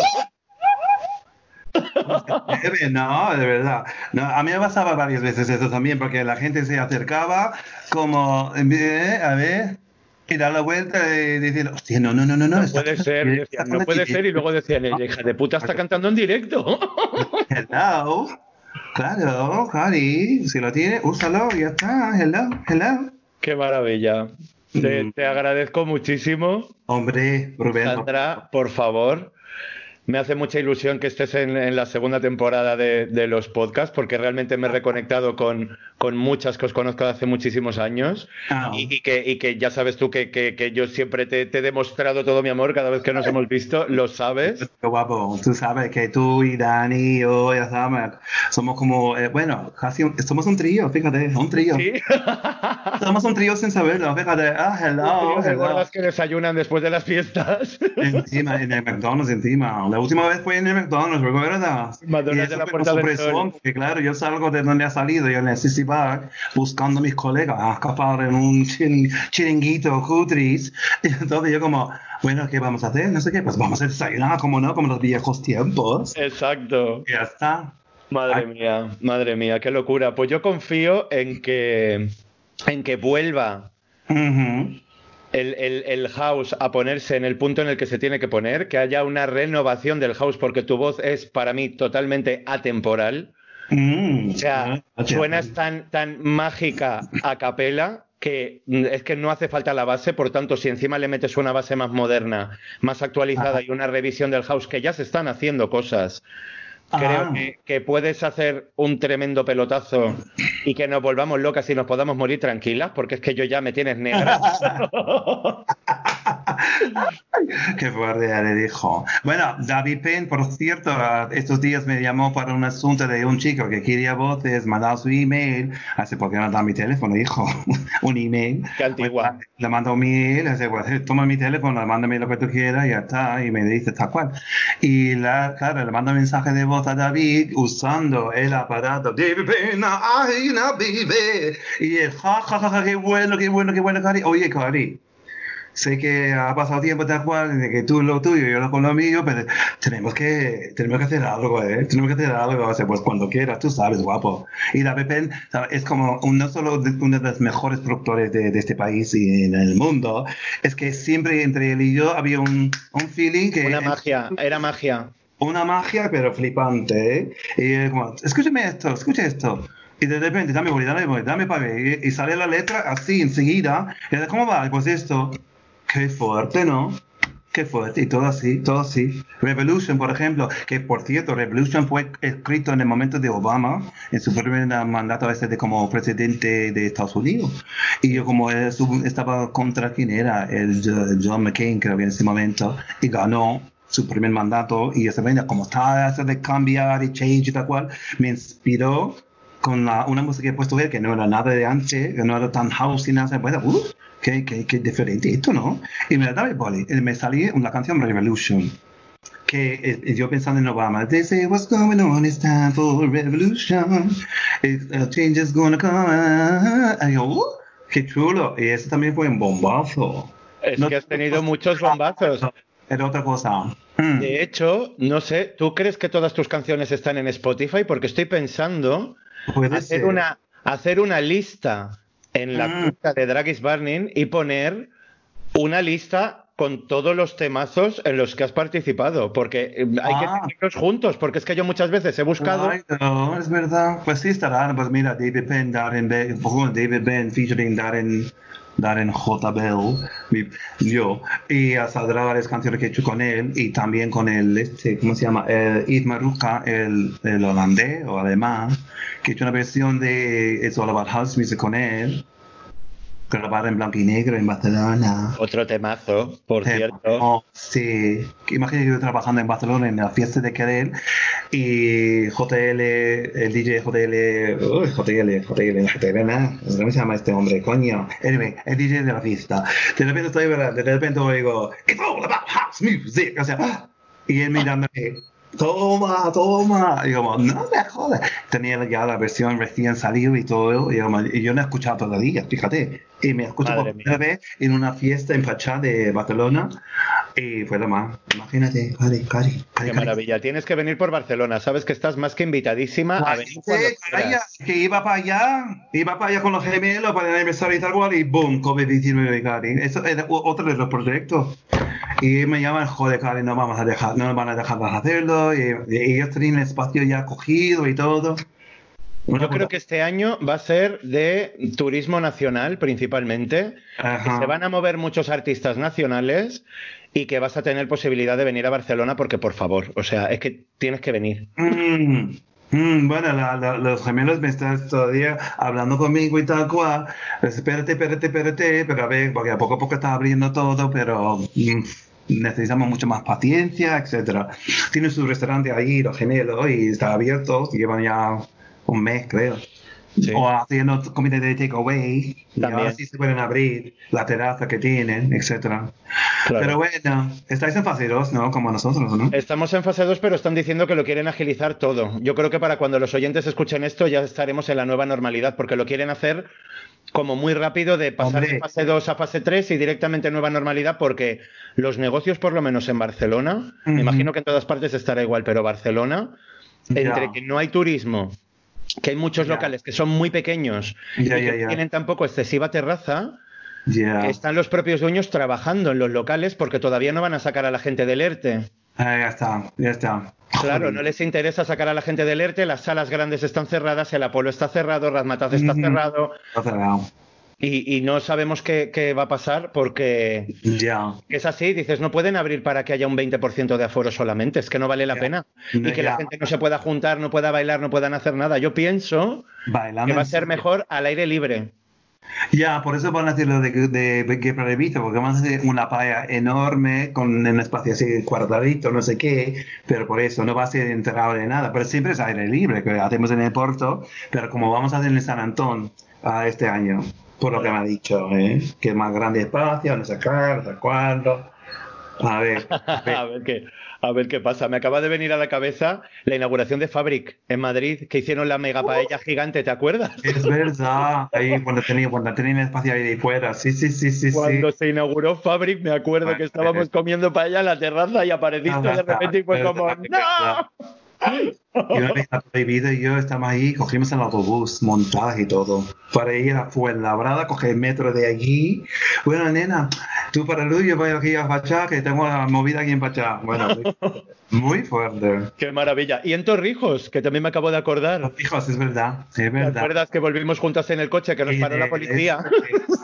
C: No, de verdad. No, a mí me pasaba varias veces eso también, porque la gente se acercaba como, eh, a ver, y dar la vuelta y decir, hostia, no, no, no, no, no.
B: No
C: está
B: puede ser, decían, no puede
C: aquí".
B: ser, y luego decían, "Ella, hija de puta está cantando en directo.
C: Hello. Claro, Cari, si lo tiene, úsalo, ya está. Hello, hello.
B: Qué maravilla. Te,
C: Mm.
B: te agradezco muchísimo.
C: Hombre, Rubén.
B: Sandra, por favor, me hace mucha ilusión que estés en, en la segunda temporada de, de los podcasts porque realmente me he reconectado con, con muchas que os conozco de hace muchísimos años
C: Ah.
B: y, y que, y que ya sabes tú que, que- que yo siempre te, te he demostrado todo mi amor cada vez que nos hemos visto, lo sabes.
C: Qué guapo. Tú sabes que tú y Dani y yo, ya sabes, somos como, eh, bueno, casi un- somos un trío, fíjate, un trío.
B: Sí.
C: Somos un trío sin saberlo, fíjate. Ah, hello,
B: ¿Te
C: hello.
B: acuerdas que desayunan después de las fiestas?
C: Encima, en el McDonald's encima. La última vez fue en el McDonald's, ¿recuerdas?
B: McDonald's
C: Y
B: de la Puerta del Sol.
C: Porque claro, yo salgo de donde ha salido, yo en buscando a mis colegas a escapar en un chirin- chiringuito cutris. Y entonces yo como, bueno, ¿qué vamos a hacer? No sé qué, pues vamos a desayunar, como no, como los viejos tiempos.
B: Exacto.
C: Y ya está.
B: Madre
C: Ay.
B: mía, madre mía, qué locura. Pues yo confío en que, en que vuelva el, el- el house a ponerse en el punto en el que se tiene que poner, que haya una renovación del house, porque tu voz es para mí totalmente atemporal.
C: Mm.
B: O sea,
C: Ah,
B: suenas tan, tan mágica a capela que mm, es que no hace falta la base, por tanto, si encima le metes una base más moderna, más actualizada y una revisión del house, que ya se están haciendo cosas, creo
C: Ah.
B: que, que puedes hacer un tremendo pelotazo y que nos volvamos locas y nos podamos morir tranquilas, porque es que yo ya me tienes negra.
C: Qué fuerte ya le dijo. Bueno, David Penn, por cierto, estos días me llamó para un asunto de un chico que quería voces, mandaba su email. Hace porque no da mi teléfono, hijo. un email.
B: Qué antigua.
C: Le mando un email, hace, pues, toma mi teléfono, mándame lo que tú quieras y ya está. Y me dice tal cual. Y la, claro, le mando mensaje de voz a David usando el aparato. David Penn, ay, no vive. Y él, ja, ja, ja, ja, qué bueno, qué bueno, qué bueno, Cari. Oye, Cari sé que ha pasado tiempo tal cual, de que tú lo tuyo y yo lo con lo mío, pero tenemos que, tenemos que hacer algo, ¿eh? Tenemos que hacer algo, o sea, pues cuando quieras, tú sabes, guapo. Y Penn ¿sabes? es como un- no solo de- uno de los mejores productores de, de este país y en el mundo, es que siempre entre él y yo había un, un feeling que...
B: Una magia, era magia.
C: Una magia, pero flipante, ¿eh? Y es como, escúchame esto, escucha esto. Y de repente, dame boli, dame boli, dame para ver. Y, sale la letra así enseguida. Y dice, ¿cómo va? Pues esto. Qué fuerte, ¿no? Qué fuerte. Y todo así, todo así. Revolution, por ejemplo, que por cierto, Revolution fue escrito en el momento de Obama, en su primer mandato este de como presidente de Estados Unidos. Y yo como estaba contra quién era, el John McCain, creo que en ese momento, y ganó su primer mandato y esa vaina, como estaba eso de cambiar y change y tal cual, me inspiró con la- una música que he puesto él, que no era nada de antes, que no era tan house y nada, pues, uh, qué, qué, qué diferente esto, ¿no? Y me daba boli, y me salía una canción Revolution, que eh, yo pensando en Obama, they say what's going on, it's time for revolution, It's, uh, change is gonna come, y yo, uh, qué chulo, y eso también fue un bombazo.
B: Es
C: No
B: que has
C: te-
B: tenido muchos bombazos.
C: Era otra cosa. Mm.
B: De hecho, no sé, ¿tú crees que todas tus canciones están en Spotify? Porque estoy pensando hacer
C: ser.
B: una, hacer una lista en la
C: Mm.
B: cuenta de Drag is Burning y poner una lista con todos los temazos en los que has participado, porque eh, hay
C: Ah.
B: que tenerlos juntos, porque es que yo muchas veces he buscado
C: Ay, no, es verdad. Pues sí estará. Pues mira, David Penn, Darren David Penn featuring Darren, Darren J. Bell, yo, y ah, saldrá varias canciones que he hecho con él y también con el, este, ¿cómo se llama? El Yves Maruca, el, el holandés o alemán, que he hecho una versión de It's All About House Music con él, grabada en blanco y negro en Barcelona.
B: otro temazo, por
C: Eh,
B: cierto.
C: sí, imagínate que yo trabajando en Barcelona en la fiesta de Querer y JL, el DJ JL, uy, JL, JL, JL, nada, ¿cómo se llama este hombre? Coño, anyway, el DJ de la fiesta. De repente estoy, de repente oigo, it's all about house music, o sea, y él mirándome, toma, toma, y como, no me jodas. Tenía ya la versión recién salido y todo, y, como, y yo no he escuchado todavía, fíjate, y me escucho
B: Madre
C: por primera vez en una fiesta en Pachá de Barcelona, y fue lo más, imagínate, Cari, Cari, Cari,
B: Qué maravilla. Tienes que venir por Barcelona. Sabes que estás más que invitadísima a venir quieras.
C: vaya, que iba para allá, iba para allá con los gemelos para el aniversario y tal cual, y boom, COVID-19, Cari. Eso es otro de los proyectos. Y me llaman, joder, Cari, no vamos a dejar, no nos van a dejar de hacerlo, y, y ellos tienen el espacio ya cogido y todo.
B: Yo creo que este año va a ser de turismo nacional principalmente. que se van a mover muchos artistas nacionales y que vas a tener posibilidad de venir a Barcelona porque, por favor, o sea, es que tienes que venir.
C: Mm, Mm, bueno, la- los gemelos me están todavía hablando conmigo y tal cual. Espérate, espérate, espérate, pero a ver, porque a poco a poco está abriendo todo, pero mm, necesitamos mucho más paciencia, etcétera. Tiene su restaurante ahí, los gemelos, y está abierto, llevan ya un mes, creo.
B: Sí.
C: O haciendo comida de takeaway, y
B: También.
C: ahora sí se pueden abrir la terraza que tienen, etcétera.
B: Claro.
C: Pero bueno, estáis en fase 2, ¿no? Como nosotros, ¿no?
B: Estamos en fase 2, pero están diciendo que lo quieren agilizar todo. Yo creo que para cuando los oyentes escuchen esto ya estaremos en la nueva normalidad, porque lo quieren hacer como muy rápido de pasar
C: Hombre.
B: de fase 2 a fase 3 y directamente nueva normalidad, porque los negocios, por lo menos en Barcelona, me imagino que en todas partes estará igual, pero Barcelona, entre que no hay turismo, que hay muchos locales que son muy pequeños y que
C: ya.
B: tienen tampoco excesiva terraza, están los propios dueños trabajando en los locales porque todavía no van a sacar a la gente del ERTE.
C: Ah, ya está, ya está.
B: Claro, no les interesa sacar a la gente del ERTE, las salas grandes están cerradas, el Apolo está cerrado, Razmataz está cerrado
C: Está cerrado.
B: Y, y no sabemos qué, qué va a pasar porque
C: Ya.
B: es así, dices, no pueden abrir para que haya un 20% de aforo solamente, es que no vale la pena.
C: No,
B: y que la gente no se pueda juntar, no pueda bailar, no puedan hacer nada. Yo pienso que va a ser mejor al aire libre.
C: Ya, por eso van a hacer lo de, de, de que previsto, porque van a hacer una playa enorme con un espacio así cuadradito, no sé qué, pero por eso no va a ser enterrado de nada, pero siempre es aire libre, que hacemos en el puerto, pero como vamos a hacer en San Antón ah, este año, por lo que me ha dicho, ¿eh? que más grande espacio, no sé qué, no sé cuándo. A ver, a ver.
B: a, ver qué, a ver qué pasa. Me acaba de venir a la cabeza la inauguración de Fabric en Madrid, que hicieron la mega paella gigante, ¿te acuerdas?
C: Es verdad, ahí cuando tenía, cuando tenía espacio ahí fuera, sí, sí, sí, sí,
B: Cuando
C: sí.
B: se inauguró Fabric, me acuerdo que estábamos comiendo paella en la terraza y apareciste de repente y fue como ¡No!
C: Y una vez prohibido y yo estamos ahí, cogimos el autobús, montaje y todo, para ir a Fuenlabrada, coger el metro de allí. Bueno, nena, tú para Luz, yo voy aquí a Pachá, que tengo la movida aquí en Pachá. Bueno, muy, fuerte.
B: ¡Qué maravilla! Y en Torrijos, que también me acabo de acordar.
C: Hijos, es verdad, es
B: ¿Te
C: verdad.
B: acuerdas que volvimos juntos en el coche, que nos paró la policía?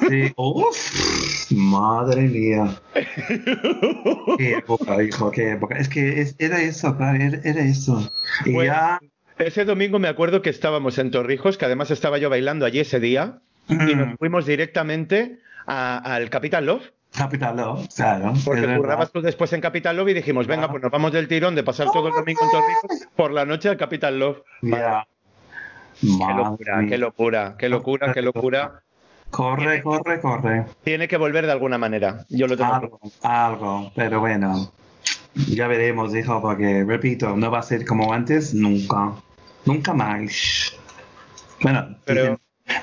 C: Sí, Uf, madre mía. Qué época, hijo, qué época. Es que era eso, era, era eso. Y ya.
B: Ese domingo me acuerdo que estábamos en Torrijos, que además estaba yo bailando allí ese día, y nos
C: mm,
B: fuimos directamente al Capital Love,
C: Capital Love, claro.
B: porque currabas tú después en Capital Love y dijimos, venga, pues nos vamos del tirón de pasar todo el domingo en Torrijos por la noche al Capital Love.
C: Ya.
B: Qué locura, qué locura, qué locura, qué locura.
C: Corre, corre, corre.
B: Tiene que volver de alguna manera. Yo lo tengo claro.
C: Algo, algo, pero bueno. Ya veremos, hijo, porque, repito, no va a ser como antes nunca. Nunca más. Bueno,
B: Pero-
C: dicen,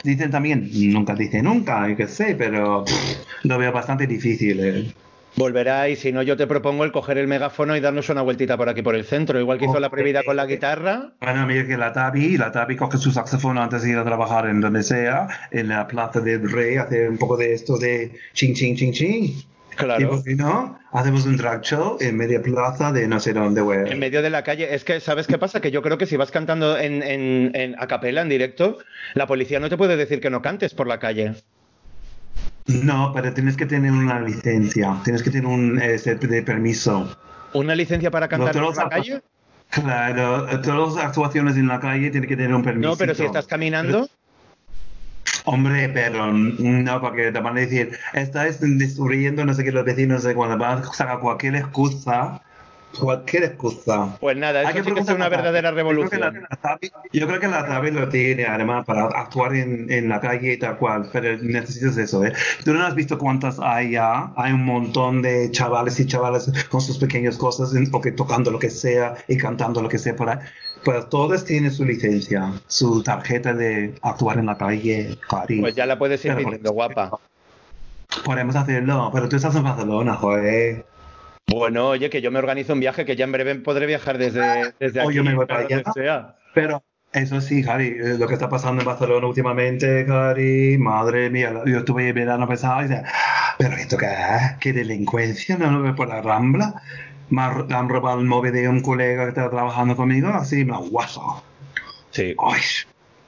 C: dicen también, nunca dice nunca, yo qué sé, pero pff, lo veo bastante difícil. eh.
B: Volverá y si no, yo te propongo el coger el megáfono y darnos una vueltita por aquí por el centro, igual que hizo la prohibida con la guitarra.
C: Bueno, mira que la Tabi, la Tabi coge su saxofón antes de ir a trabajar en donde sea, en la Plaza del Rey, hace un poco de esto de ching, ching, ching, ching. Y
B: Claro.
C: por qué no, hacemos un drag show en media plaza de no sé dónde, güey.
B: En medio de la calle. Es que, ¿sabes qué pasa? Que yo creo que si vas cantando en, en, en a capela, en directo, la policía no te puede decir que no cantes por la calle.
C: No, pero tienes que tener una licencia, tienes que tener un ese de permiso.
B: ¿Una licencia para cantar
C: No,
B: por
C: todos
B: la calle?
C: Claro, todas las actuaciones en la calle tienen que tener un permiso.
B: No, pero si estás caminando.
C: Hombre, pero no, porque te van a decir, estás destruyendo no sé qué los vecinos, no sé cuando van a sacar cualquier excusa, cualquier excusa.
B: Pues nada,
C: Hay
B: eso sí que es una verdadera
C: Yo creo que
B: revolución.
C: la, yo creo que la Tabi lo tiene, además, para actuar en, en la calle y tal cual, pero necesitas eso, ¿eh? Tú no has visto cuántas hay ya, hay un montón de chavales y chavalas con sus pequeñas cosas, o que tocando lo que sea y cantando lo que sea por ahí. Pero todas tienen su licencia, su tarjeta de actuar en la calle, cari.
B: Pues ya la puedes ir pidiendo, guapa.
C: Podemos hacerlo, pero tú estás en Barcelona, joder.
B: Bueno, oye, que yo me organizo un viaje que ya en breve podré viajar desde, desde
C: O
B: aquí.
C: yo me voy
B: para
C: allá.
B: sea.
C: Pero eso sí, Cari, eh, lo que está pasando en Barcelona últimamente, Cari, madre mía, yo estuve en verano pasado y decía, pero esto qué es, qué delincuencia, no lo veo por la Rambla. Me han, robado el móvil de un colega que estaba trabajando conmigo, así me guaso.
B: Sí.
C: Ay,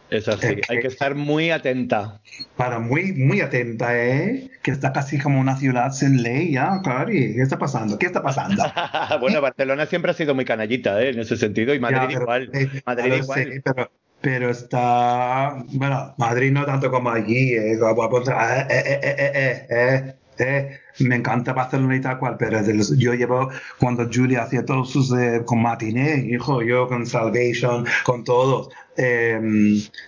B: Es así.
C: Es que-
B: Hay que estar muy atenta.
C: Para muy, muy atenta, ¿eh? Que está casi como una ciudad sin ley, ¿ya, Cari? ¿Qué está pasando? ¿Qué está pasando?
B: bueno, Barcelona siempre ha sido muy canallita, ¿eh? En ese sentido. Y Madrid
C: Ya, pero-
B: igual.
C: eh,
B: Madrid igual.
C: sé, pero, pero está. Bueno, Madrid no tanto como allí. Eh, como- eh, eh, eh, eh, eh, eh, eh. Me encanta Barcelona y tal cual, pero los- yo llevo cuando Julia hacía todos sus eh, con matiné, hijo, yo con Salvation, con todos. eh,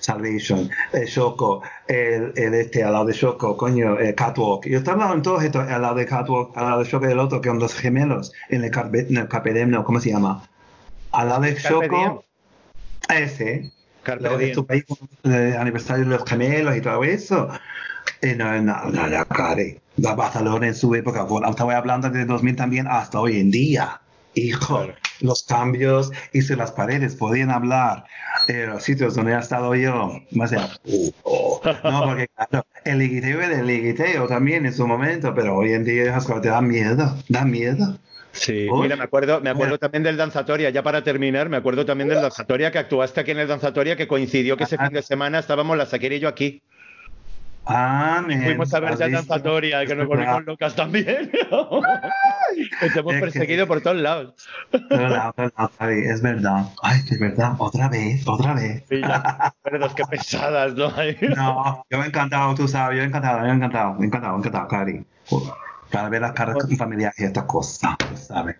C: Salvation, eh, Shoko, el, el este al lado de Shoko, coño, eh, Catwalk. Yo estaba hablando en todos estos, al lado de Catwalk, al lado de Shoko y el otro, que son los gemelos, en el Carpe, en el Carpe Diem, no, ¿cómo se llama? Al lado de Shoko, ese, lo de tu país, el aniversario de los gemelos y todo eso. Y no, no, no, no, Cari. La Barcelona en su época, bueno, estaba hablando de 2000 también hasta hoy en día. Hijo,
B: Claro.
C: los cambios y si las paredes podían hablar, eh, los sitios donde he estado yo, más sea, oh. no, porque claro, el liguiteo era el liguiteo también en su momento, pero hoy en día esas cosas te dan miedo, da miedo.
B: Sí,
C: Uy.
B: mira, me acuerdo, me acuerdo
C: Mira.
B: también del Danzatoria, ya para terminar, me acuerdo también del Danzatoria que actuaste aquí en el Danzatoria, que coincidió que ese
C: Ah.
B: fin de semana estábamos la Shakira y yo aquí.
C: Ah, men,
B: Fuimos a ver
C: ¿has
B: ya? Danzatoria, que nos volvimos locas también. que te hemos
C: Es que-
B: perseguido por todos lados.
C: Es verdad, es verdad, Javi, es verdad. Ay, es verdad, otra vez, otra vez.
B: Sí, ya, Recuerdos, qué pesadas, ¿no?
C: No, yo me he encantado, tú sabes, yo he encantado, yo he encantado, me he encantado, me he encantado, Cari. Para ver las caras familiares y estas cosas, sabes.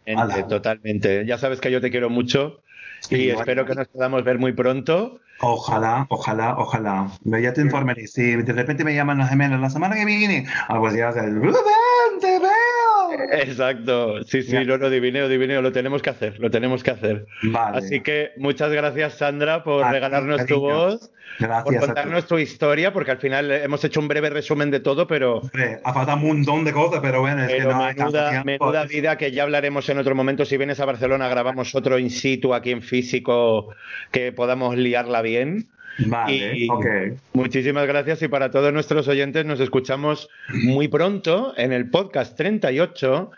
B: Totalmente. Ya sabes que yo te quiero mucho y
C: Sí,
B: espero
C: bueno.
B: que nos podamos ver muy pronto.
C: Ojalá, ojalá, ojalá. Ya te informaré. Si de repente me llaman los gemelos la semana que viene, ah, pues ya Rubén.
B: Exacto. Sí, sí, no, lo divineo, divineo, lo tenemos que hacer, lo tenemos que hacer.
C: Vale.
B: Así que muchas gracias, Sandra, por
C: A ti,
B: regalarnos tu
C: cariño.
B: voz, por
C: Gracias ti.
B: contarnos tu historia, porque al final hemos hecho un breve resumen de todo, pero,
C: Hombre, ha faltado un montón de cosas, pero bueno, es que
B: pero
C: no hay tanto
B: menuda, menuda vida que ya hablaremos en otro momento. Si vienes a Barcelona, grabamos otro in situ aquí en físico que podamos liarla bien.
C: Vale,
B: Y
C: ok.
B: Muchísimas gracias y para todos nuestros oyentes nos escuchamos muy pronto en el podcast 38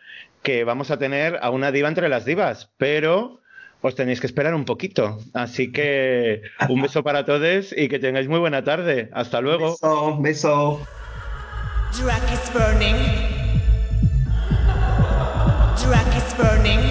B: que vamos a tener a una diva entre las divas, pero os tenéis que esperar un poquito. Así que un beso para todos y que tengáis muy buena tarde. Hasta luego.
C: Beso, beso.
A: Drag is burning. Drag is burning.